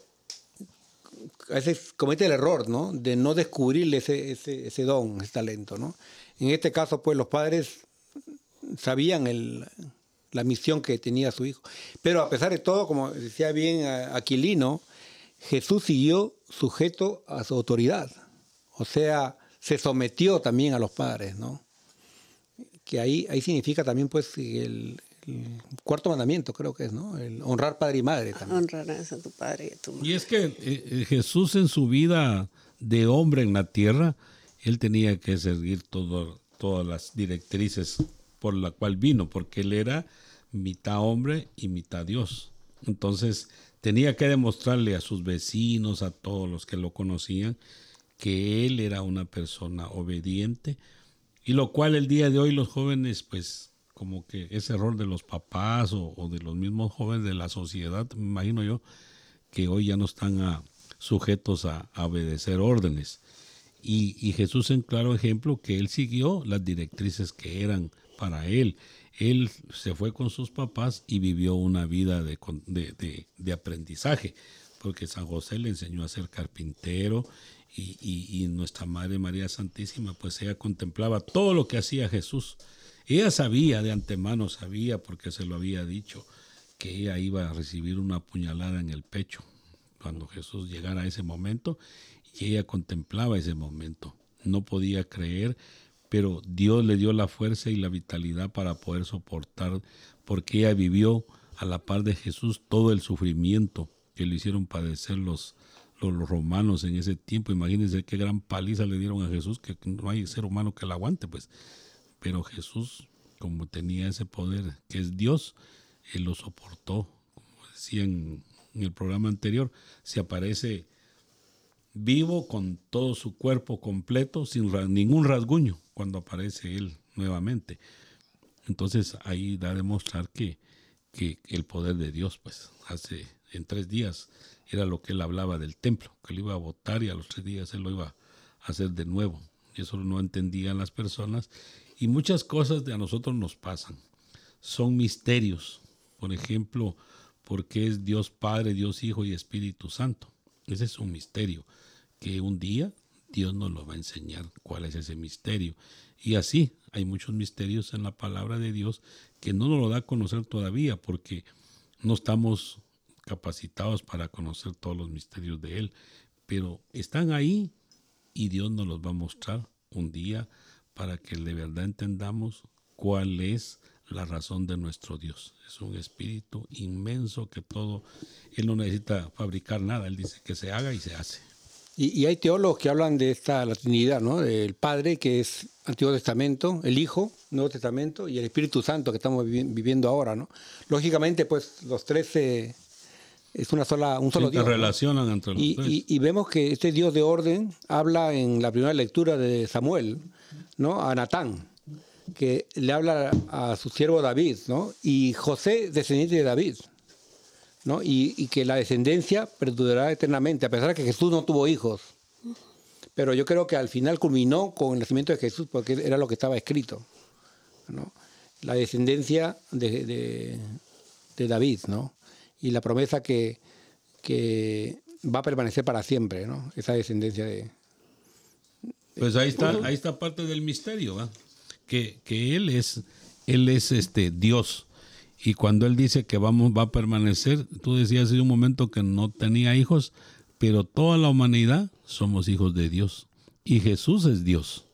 a veces comete el error, ¿no? De no descubrirle ese, ese, ese don, ese talento, ¿no? En este caso, pues los padres sabían el, la misión que tenía su hijo. Pero a pesar de todo, como decía bien a- Aquilino, Jesús siguió sujeto a su autoridad. O sea, se sometió también a los padres, ¿no? Que ahí, ahí significa también, pues, el, el cuarto mandamiento, creo que es, ¿no? El honrar padre y madre también. Honrarás a tu padre y a tu madre. Y es que eh, eh, Jesús en su vida de hombre en la tierra, él tenía que seguir todo- todas las directrices por la cual vino, porque él era mitad hombre y mitad Dios. Entonces tenía que demostrarle a sus vecinos, a todos los que lo conocían, que él era una persona obediente, y lo cual el día de hoy los jóvenes, pues como que ese error de los papás o, de los mismos jóvenes de la sociedad, me imagino yo, que hoy ya no están sujetos a, obedecer órdenes. Y, y Jesús en claro ejemplo que él siguió las directrices que eran para él. Él se fue con sus papás y vivió una vida de, de aprendizaje, porque San José le enseñó a ser carpintero y, y- y nuestra Madre María Santísima, pues ella contemplaba todo lo que hacía Jesús. Ella sabía de antemano, sabía porque se lo había dicho, que ella iba a recibir una puñalada en el pecho cuando Jesús llegara a ese momento y ella contemplaba ese momento. No podía creer, pero Dios le dio la fuerza y la vitalidad para poder soportar, porque ella vivió a la par de Jesús todo el sufrimiento que le hicieron padecer los, los, romanos en ese tiempo. Imagínense qué gran paliza le dieron a Jesús, que no hay ser humano que la aguante, pues. Pero Jesús, como tenía ese poder que es Dios, Él lo soportó. Como decía en, el programa anterior, se aparece vivo con todo su cuerpo completo, sin ningún rasguño, cuando aparece Él nuevamente. Entonces ahí da a demostrar que, que el poder de Dios, pues hace en tres días era lo que él hablaba del templo, que lo iba a votar y a los tres días él lo iba a hacer de nuevo. Eso no entendían las personas. Y muchas cosas de a nosotros nos pasan. Son misterios. Por ejemplo, porque es Dios Padre, Dios Hijo y Espíritu Santo. Ese es un misterio que un día Dios nos lo va a enseñar cuál es ese misterio. Y así hay muchos misterios en la palabra de Dios que no nos lo da a conocer todavía porque no estamos capacitados para conocer todos los misterios de Él. Pero están ahí y Dios nos los va a mostrar un día para que de verdad entendamos cuál es la razón de nuestro Dios. Es un espíritu inmenso que todo, Él no necesita fabricar nada, Él dice que se haga y se hace. Y, y hay teólogos que hablan de esta la Trinidad, ¿no? Del Padre, que es Antiguo Testamento, el Hijo, Nuevo Testamento, y el Espíritu Santo que estamos vivi- viviendo ahora, ¿no? Lógicamente, pues los tres eh, es una sola, un solo Sí, Dios. se ¿no? relacionan entre los Y, tres. y- y vemos que este Dios de orden habla en la primera lectura de Samuel, ¿no? A Natán, que le habla a su siervo David, ¿no? Y José, descendiente de David, ¿no? Y, y que la descendencia perdurará eternamente, a pesar de que Jesús no tuvo hijos. Pero yo creo que al final culminó con el nacimiento de Jesús, porque era lo que estaba escrito, ¿no? La descendencia de, de- de David, ¿no? Y la promesa que, que va a permanecer para siempre, ¿no? Esa descendencia de... Pues ahí está, ahí está parte del misterio. Que, que él es, él es este Dios. Y cuando él dice que vamos, va a permanecer, tú decías hace un momento que no tenía hijos, pero toda la humanidad somos hijos de Dios. Y Jesús es Dios.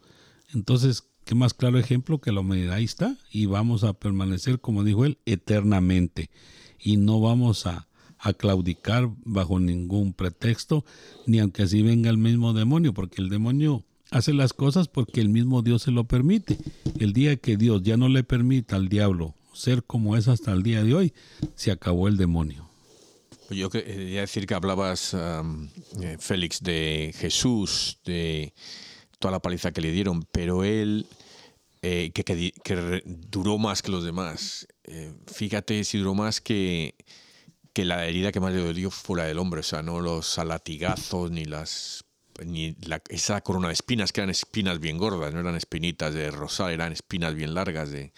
Entonces, qué más claro ejemplo que la humanidad ahí está y vamos a permanecer, como dijo él, eternamente. Y no vamos a, a claudicar bajo ningún pretexto, ni aunque así venga el mismo demonio, porque el demonio hace las cosas porque el mismo Dios se lo permite. El día que Dios ya no le permita al diablo ser como es hasta el día de hoy, se acabó el demonio. Yo que- quería decir que hablabas, eh, Félix, de Jesús, de toda la paliza que le dieron, pero él, eh, que, duró más que los demás. Eh, fíjate si duró más que, que la herida que más le dolió fue la del hombre, o sea, no los latigazos ni las ni la- esa corona de espinas, que eran espinas bien gordas, no eran espinitas de rosal, eran espinas bien largas de,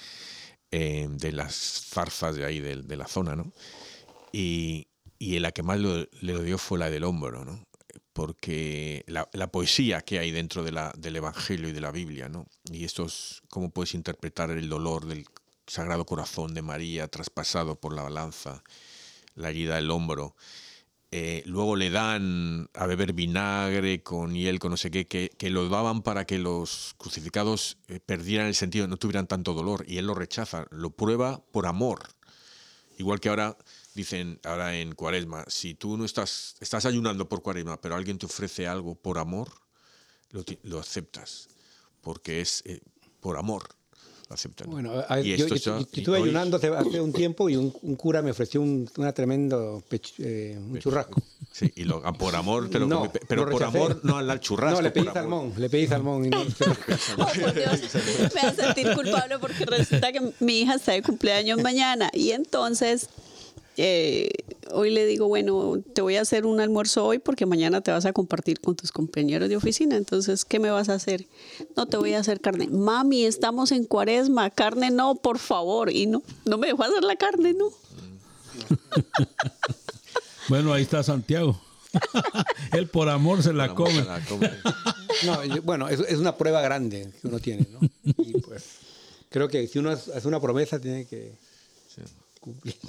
eh, de las zarzas de ahí, de, de la zona, ¿no? Y, y la que más lo- le dio fue la del hombro, ¿no? Porque la, la poesía que hay dentro de la, del Evangelio y de la Biblia, ¿no? Y esto es cómo puedes interpretar el dolor del Sagrado Corazón de María traspasado por la balanza, la herida del hombro. Eh, luego le dan a beber vinagre con hiel, con no sé qué, que, lo daban para que los crucificados eh, perdieran el sentido, no tuvieran tanto dolor. Y él lo rechaza, lo prueba por amor. Igual que ahora dicen, ahora en Cuaresma, si tú no estás, estás ayunando por Cuaresma, pero alguien te ofrece algo por amor, lo, lo aceptas, porque es eh, por amor. Aceptan. Bueno, a- Y yo, esto yo- yo y estuve hoy- ayunando hace, hace un tiempo y un, un cura me ofreció un, una tremendo pech- eh, un churrasco. Sí, y lo- ah, por amor, te lo No, comí, pe- pero lo por amor no al churrasco. No, le pedí salmón, le pedí salmón. y no- Oh, por Dios, me hace sentir culpable porque resulta que mi hija está de cumpleaños mañana y entonces eh, hoy le digo, bueno, te voy a hacer un almuerzo hoy porque mañana te vas a compartir con tus compañeros de oficina. Entonces, ¿qué me vas a hacer? No te voy a hacer carne. Mami, estamos en cuaresma, carne no, por favor. Y no, no me dejó hacer la carne, no. Bueno, ahí está Santiago. Él por amor se la come. se la come. No, yo- bueno, es, es una prueba grande que uno tiene, ¿no? Y pues creo que si uno hace una promesa tiene que cumplir.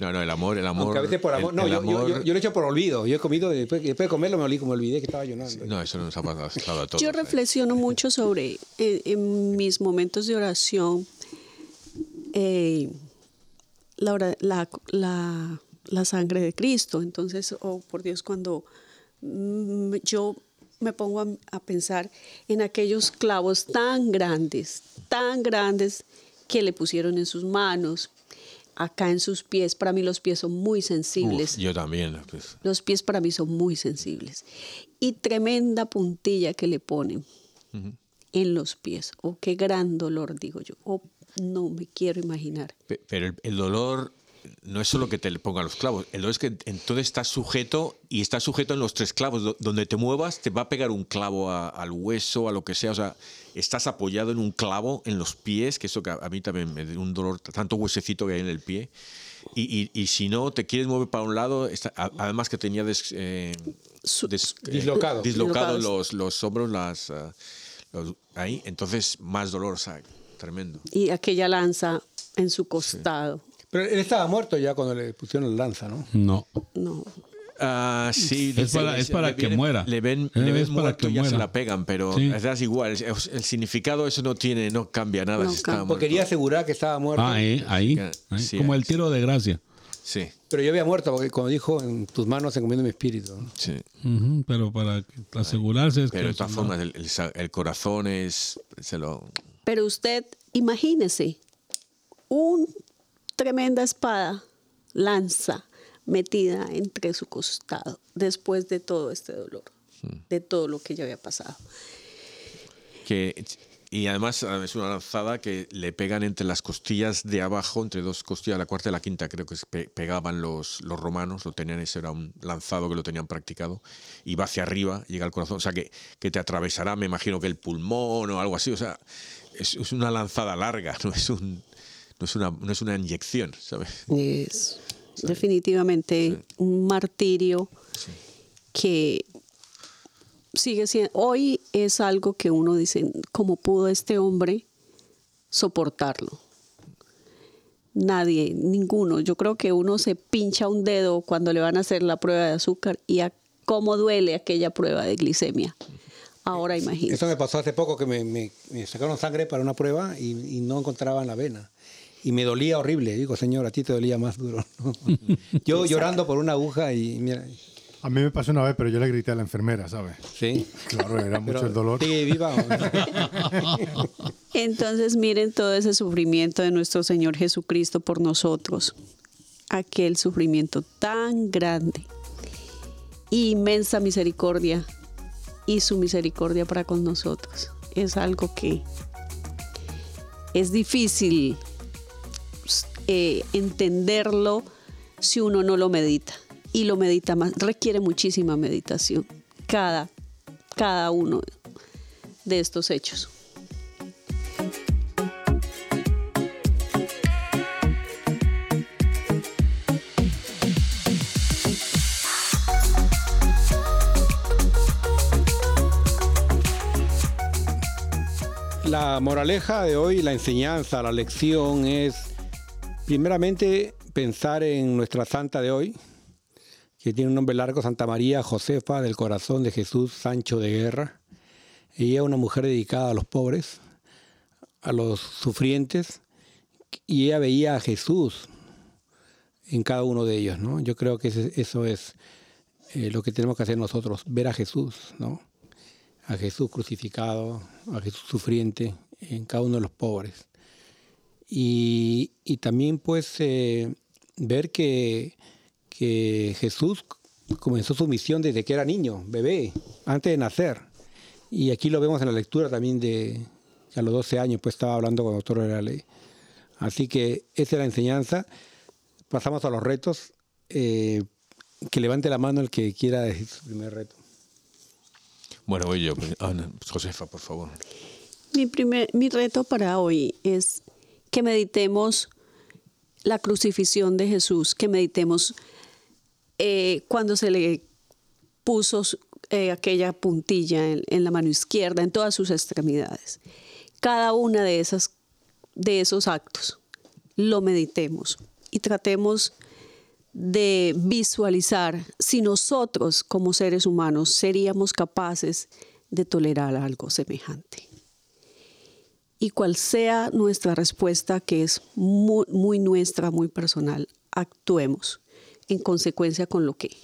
No, no, el amor, el amor. Aunque a veces por amor. el- no, el yo, yo- amor- yo- yo lo he hecho por olvido. Yo he comido, después, después de comerlo me olvidé, me olvidé que estaba ayunando. No, eso no nos ha pasado a todos. Yo ¿eh? reflexiono mucho sobre en, en mis momentos de oración eh, la, la, la- la sangre de Cristo. Entonces, oh por Dios, cuando mm, yo me pongo a, a pensar en aquellos clavos tan grandes, tan grandes que le pusieron en sus manos, acá en sus pies. Para mí los pies son muy sensibles. Uf, yo también. pues. Los pies para mí son muy sensibles. Y tremenda puntilla que le ponen en los pies. Oh, qué gran dolor, digo yo. Oh, no me quiero imaginar. Pe- Pero el, el dolor no es solo que te le pongan los clavos. Es que entonces estás sujeto y estás sujeto en los tres clavos. Do- Donde te muevas te va a pegar un clavo a- al hueso, a lo que sea. O sea, estás apoyado en un clavo en los pies, que eso que a, a mí también me da un dolor, tanto huesecito que hay en el pie. Y, y- y si no te quieres mover para un lado, está- a- además que tenía des- eh, des- eh, Dislocado. dislocados Dislocados. los, los hombros, las, ah, los- ahí. Entonces, más dolor, o sea, tremendo. Y aquella lanza en su costado. Pero él estaba muerto ya cuando le pusieron la lanza, ¿no? No. No. Ah, sí, Es le- para- es para que muera. Le ven, le ven es para muerto que y ya se muera. la pegan, pero Sí. es igual. El, el significado eso no tiene, no cambia nada. No si está cambia. muerto. Porque quería asegurar que estaba muerto. Ah, eh, ahí. que- ahí, sí, como el tiro de gracia. Sí, Pero yo había muerto porque como dijo, en tus manos se encomienda mi espíritu. ¿no? sí. Pero para asegurarse es Pero que de todas formas, el, el corazón es. Se lo, Pero usted, imagínese, un tremenda espada, lanza, metida entre su costado, después de todo este dolor, de todo lo que ya había pasado. que, y además ah, es una lanzada que le pegan entre las costillas de abajo, entre dos costillas, la cuarta y la quinta, creo que pe- pegaban los, los romanos, lo tenían, ese era un lanzado que lo tenían practicado, y va hacia arriba, llega al corazón, o sea que, que te atravesará, me imagino que el pulmón o algo así, o sea, es, es una lanzada larga, no es, un, no es, una, no es una inyección, ¿sabes? Es definitivamente un martirio que sigue siendo, hoy es algo que uno dice, ¿cómo pudo este hombre soportarlo? Nadie, ninguno. Yo creo que uno se pincha un dedo cuando le van a hacer la prueba de azúcar y a cómo duele aquella prueba de glicemia. Ahora Eso imagínese. me pasó hace poco que me, me- me sacaron sangre para una prueba y, y no encontraban la vena. Y me dolía horrible. Digo, señor, a ti te dolía más duro. ¿no? Yo llorando por una aguja y mira, A mí me pasó una vez, pero yo le grité a la enfermera, ¿sabes? sí. Claro, era mucho Pero el dolor. sigue viva. Entonces miren todo ese sufrimiento de nuestro Señor Jesucristo por nosotros. Aquel sufrimiento tan grande. Inmensa misericordia. Y su misericordia para con nosotros. Es algo que es difícil eh, entenderlo si uno no lo medita. Y lo medita más. Requiere muchísima meditación. Cada, cada uno de estos hechos. La moraleja de hoy, la enseñanza, la lección es primeramente pensar en nuestra santa de hoy, que tiene un nombre largo, Santa María Josefa del Corazón de Jesús Sancho de Guerra. Ella es una mujer dedicada a los pobres, a los sufrientes, y ella veía a Jesús en cada uno de ellos, ¿no? Yo creo que eso es eh, lo que tenemos que hacer nosotros, ver a Jesús, ¿no? A Jesús crucificado, a Jesús sufriente en cada uno de los pobres. Y, y también pues eh, ver que, que Jesús comenzó su misión desde que era niño, bebé, antes de nacer. Y aquí lo vemos en la lectura también de que a los 12 años pues estaba hablando con el doctor de la ley. Así que esa es la enseñanza. Pasamos a los retos. Eh, que levante la mano el que quiera decir su primer reto. Bueno, voy yo. Ah, Josefa, por favor. Mi, primer, mi reto para hoy es que meditemos la crucifixión de Jesús, que meditemos eh, cuando se le puso eh, aquella puntilla en, en la mano izquierda, en todas sus extremidades. Cada una de, esas, de esos actos lo meditemos y tratemos de visualizar si nosotros como seres humanos seríamos capaces de tolerar algo semejante. Y cual sea nuestra respuesta, que es muy, muy nuestra, muy personal, actuemos en consecuencia con lo que,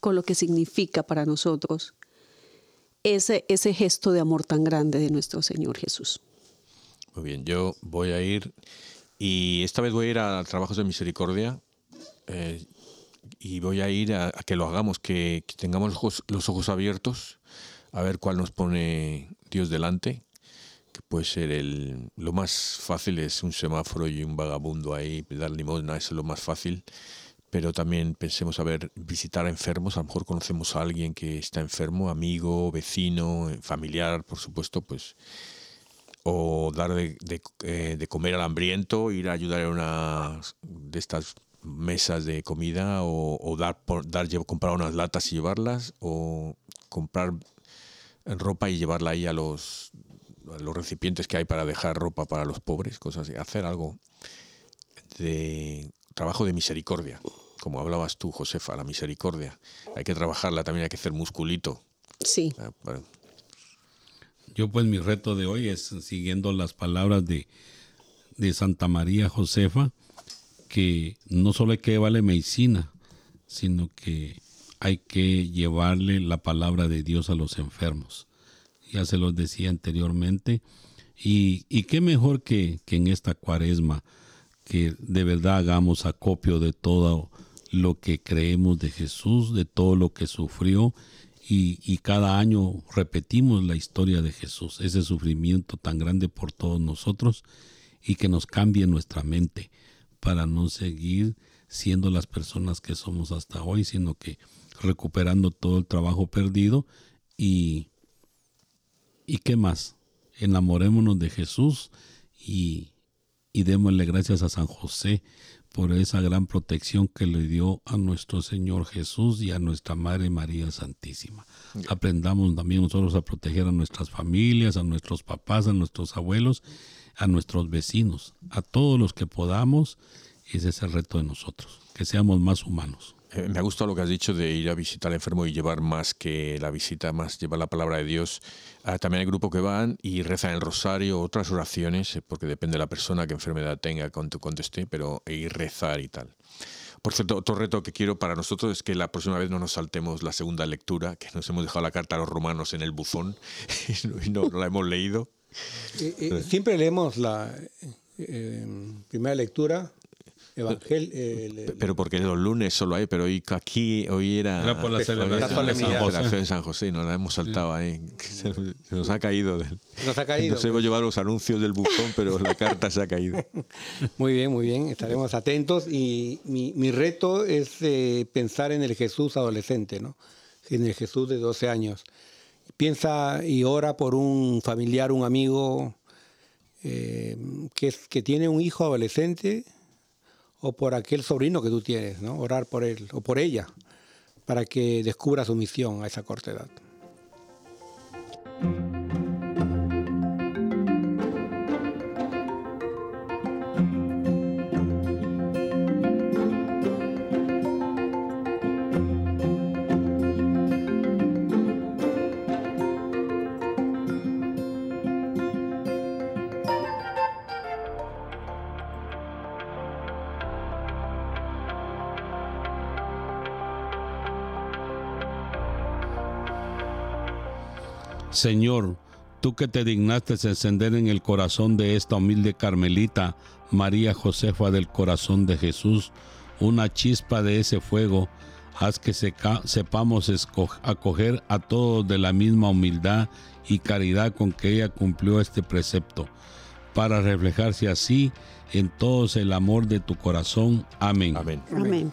con lo que significa para nosotros ese, ese gesto de amor tan grande de nuestro Señor Jesús. Muy bien, yo voy a ir y esta vez voy a ir a trabajos de misericordia eh, y voy a ir a, que lo hagamos, que, tengamos los los ojos abiertos a ver cuál nos pone Dios delante, puede ser el, lo más fácil es un semáforo y un vagabundo ahí, dar limosna, es lo más fácil. Pero también pensemos a ver, visitar a enfermos, a lo mejor conocemos a alguien que está enfermo, amigo, vecino, familiar, por supuesto, pues o dar de, de, eh, de comer al hambriento, ir a ayudar en una de estas mesas de comida, o, o dar, por, dar comprar unas latas y llevarlas, o comprar ropa y llevarla ahí a los, a los recipientes que hay para dejar ropa para los pobres, cosas así. Hacer algo de trabajo de misericordia, como hablabas tú, Josefa, la misericordia. Hay que trabajarla, también hay que hacer musculito. Sí, Ah, bueno, Yo pues mi reto de hoy es siguiendo las palabras de, de Santa María Josefa, que no solo hay que llevarle medicina, sino que hay que llevarle la palabra de Dios a los enfermos. Ya se los decía anteriormente. Y, y qué mejor que, que en esta cuaresma, que de verdad hagamos acopio de todo lo que creemos de Jesús, de todo lo que sufrió y, y cada año repetimos la historia de Jesús, ese sufrimiento tan grande por todos nosotros y que nos cambie nuestra mente para no seguir siendo las personas que somos hasta hoy, sino que recuperando todo el trabajo perdido y, y qué más, enamorémonos de Jesús y, y démosle gracias a San José por esa gran protección que le dio a nuestro Señor Jesús y a nuestra Madre María Santísima. Aprendamos también nosotros a proteger a nuestras familias, a nuestros papás, a nuestros abuelos, a nuestros vecinos, a todos los que podamos. Ese es el reto de nosotros, que seamos más humanos. Eh, Me ha gustado lo que has dicho de ir a visitar al enfermo y llevar más que la visita, más llevar la palabra de Dios. Ah, también hay grupos que van y rezan el rosario, otras oraciones, eh, porque depende de la persona, qué enfermedad tenga, cuánto, esté, pero y rezar y tal. Por cierto, otro reto que quiero para nosotros es que la próxima vez no nos saltemos la segunda lectura, que nos hemos dejado la carta a los romanos en el buzón y no, la hemos leído. Siempre leemos la eh, primera lectura, Evangel, eh, Pero porque los lunes solo hay, pero hoy aquí, hoy era, Era por la celebración de San la José. celebración de San José nos la hemos saltado ahí. Se, se nos ha caído. Nos ha caído. Nos hemos llevado los anuncios del buzón, pero la carta se ha caído. Muy bien, muy bien, estaremos atentos y mi, mi reto es eh, pensar en el Jesús adolescente, ¿no? En el Jesús de 12 años. Piensa y ora por un familiar, un amigo eh, que, es, que tiene un hijo adolescente o por aquel sobrino que tú tienes, ¿no? Orar por él o por ella para que descubra su misión a esa corta edad. Señor, tú que te dignaste encender en el corazón de esta humilde carmelita, María Josefa del corazón de Jesús, una chispa de ese fuego, haz que sepamos acoger a todos de la misma humildad y caridad con que ella cumplió este precepto, para reflejarse así en todos el amor de tu corazón. Amén. Amén. Amén.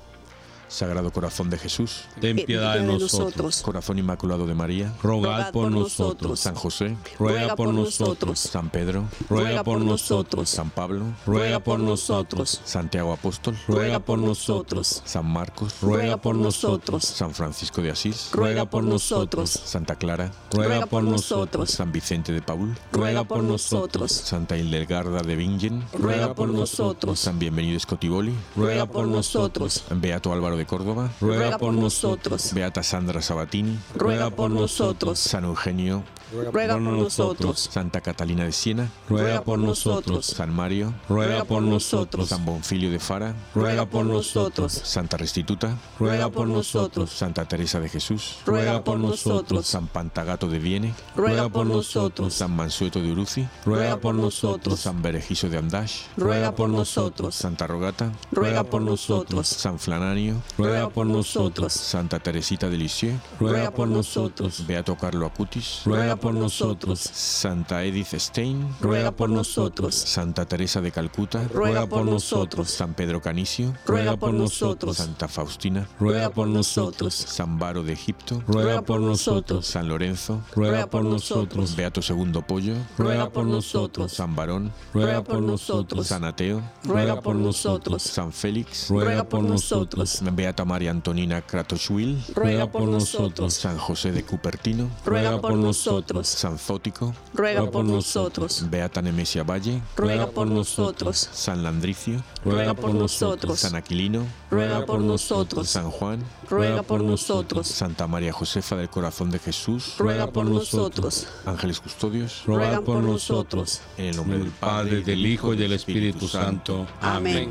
Sagrado Corazón de Jesús, Ten piedad de nosotros. Corazón Inmaculado de María, Rogad por nosotros. San José, Ruega por nosotros. San Pedro, Ruega por nosotros. San Pablo, Ruega por nosotros. Santiago Apóstol, Ruega por nosotros. San Marcos, Ruega por nosotros. San Francisco de Asís, Ruega por nosotros. Santa Clara, Ruega por nosotros. San Vicente de Paul, Ruega por nosotros. Santa Hildegarda de Bingen, Ruega por nosotros. San Bienvenido Scotiboli, Ruega por nosotros. Beato Álvaro de Córdoba, Ruega por nosotros. Beata Sandra Sabatini, Ruega por nosotros. San Eugenio, Ruega por nosotros. Santa Catalina de Siena, Ruega por nosotros. San Mario, Ruega por nosotros. San Bonfilio de Fara, Ruega por nosotros. Santa Restituta, Ruega por nosotros. Santa Teresa de Jesús, Ruega por nosotros. San Pantagato de Viene, Ruega por nosotros. San Mansueto de Uruzi, Ruega por nosotros. San Berejizo de Andash, Ruega por nosotros. Santa Rogata, Ruega por nosotros. San Flananio, Ruega por nosotros. Santa Teresita de Lisieux, Ruega por nosotros. Beato Carlo Acutis, Ruega por nosotros. Santa Edith Stein, Ruega por nosotros. Santa Teresa de Calcuta, Ruega por nosotros. San Pedro Canicio, Ruega por nosotros. Santa Faustina, Ruega por nosotros. San Baro de Egipto, Ruega por nosotros. San Lorenzo, Ruega por nosotros. Beato Segundo Pollo, Ruega por nosotros. San Barón, Ruega por nosotros. San Ateo, Ruega por nosotros. San Félix, Ruega por nosotros. Beata María Antonina Kratochwil, Ruega por nosotros. San José de Cupertino, Ruega por nosotros. San Zótico, Ruega por nosotros. Beata Nemesia Valle, Ruega por nosotros. San Landricio, Ruega por nosotros. San Aquilino, Ruega por nosotros. San Juan, Ruega por nosotros. Santa María Josefa del Corazón de Jesús, Ruega por nosotros. ángeles custodios, Ruega por nosotros. en el nombre En el Padre, del Hijo y del Espíritu Santo. Amén.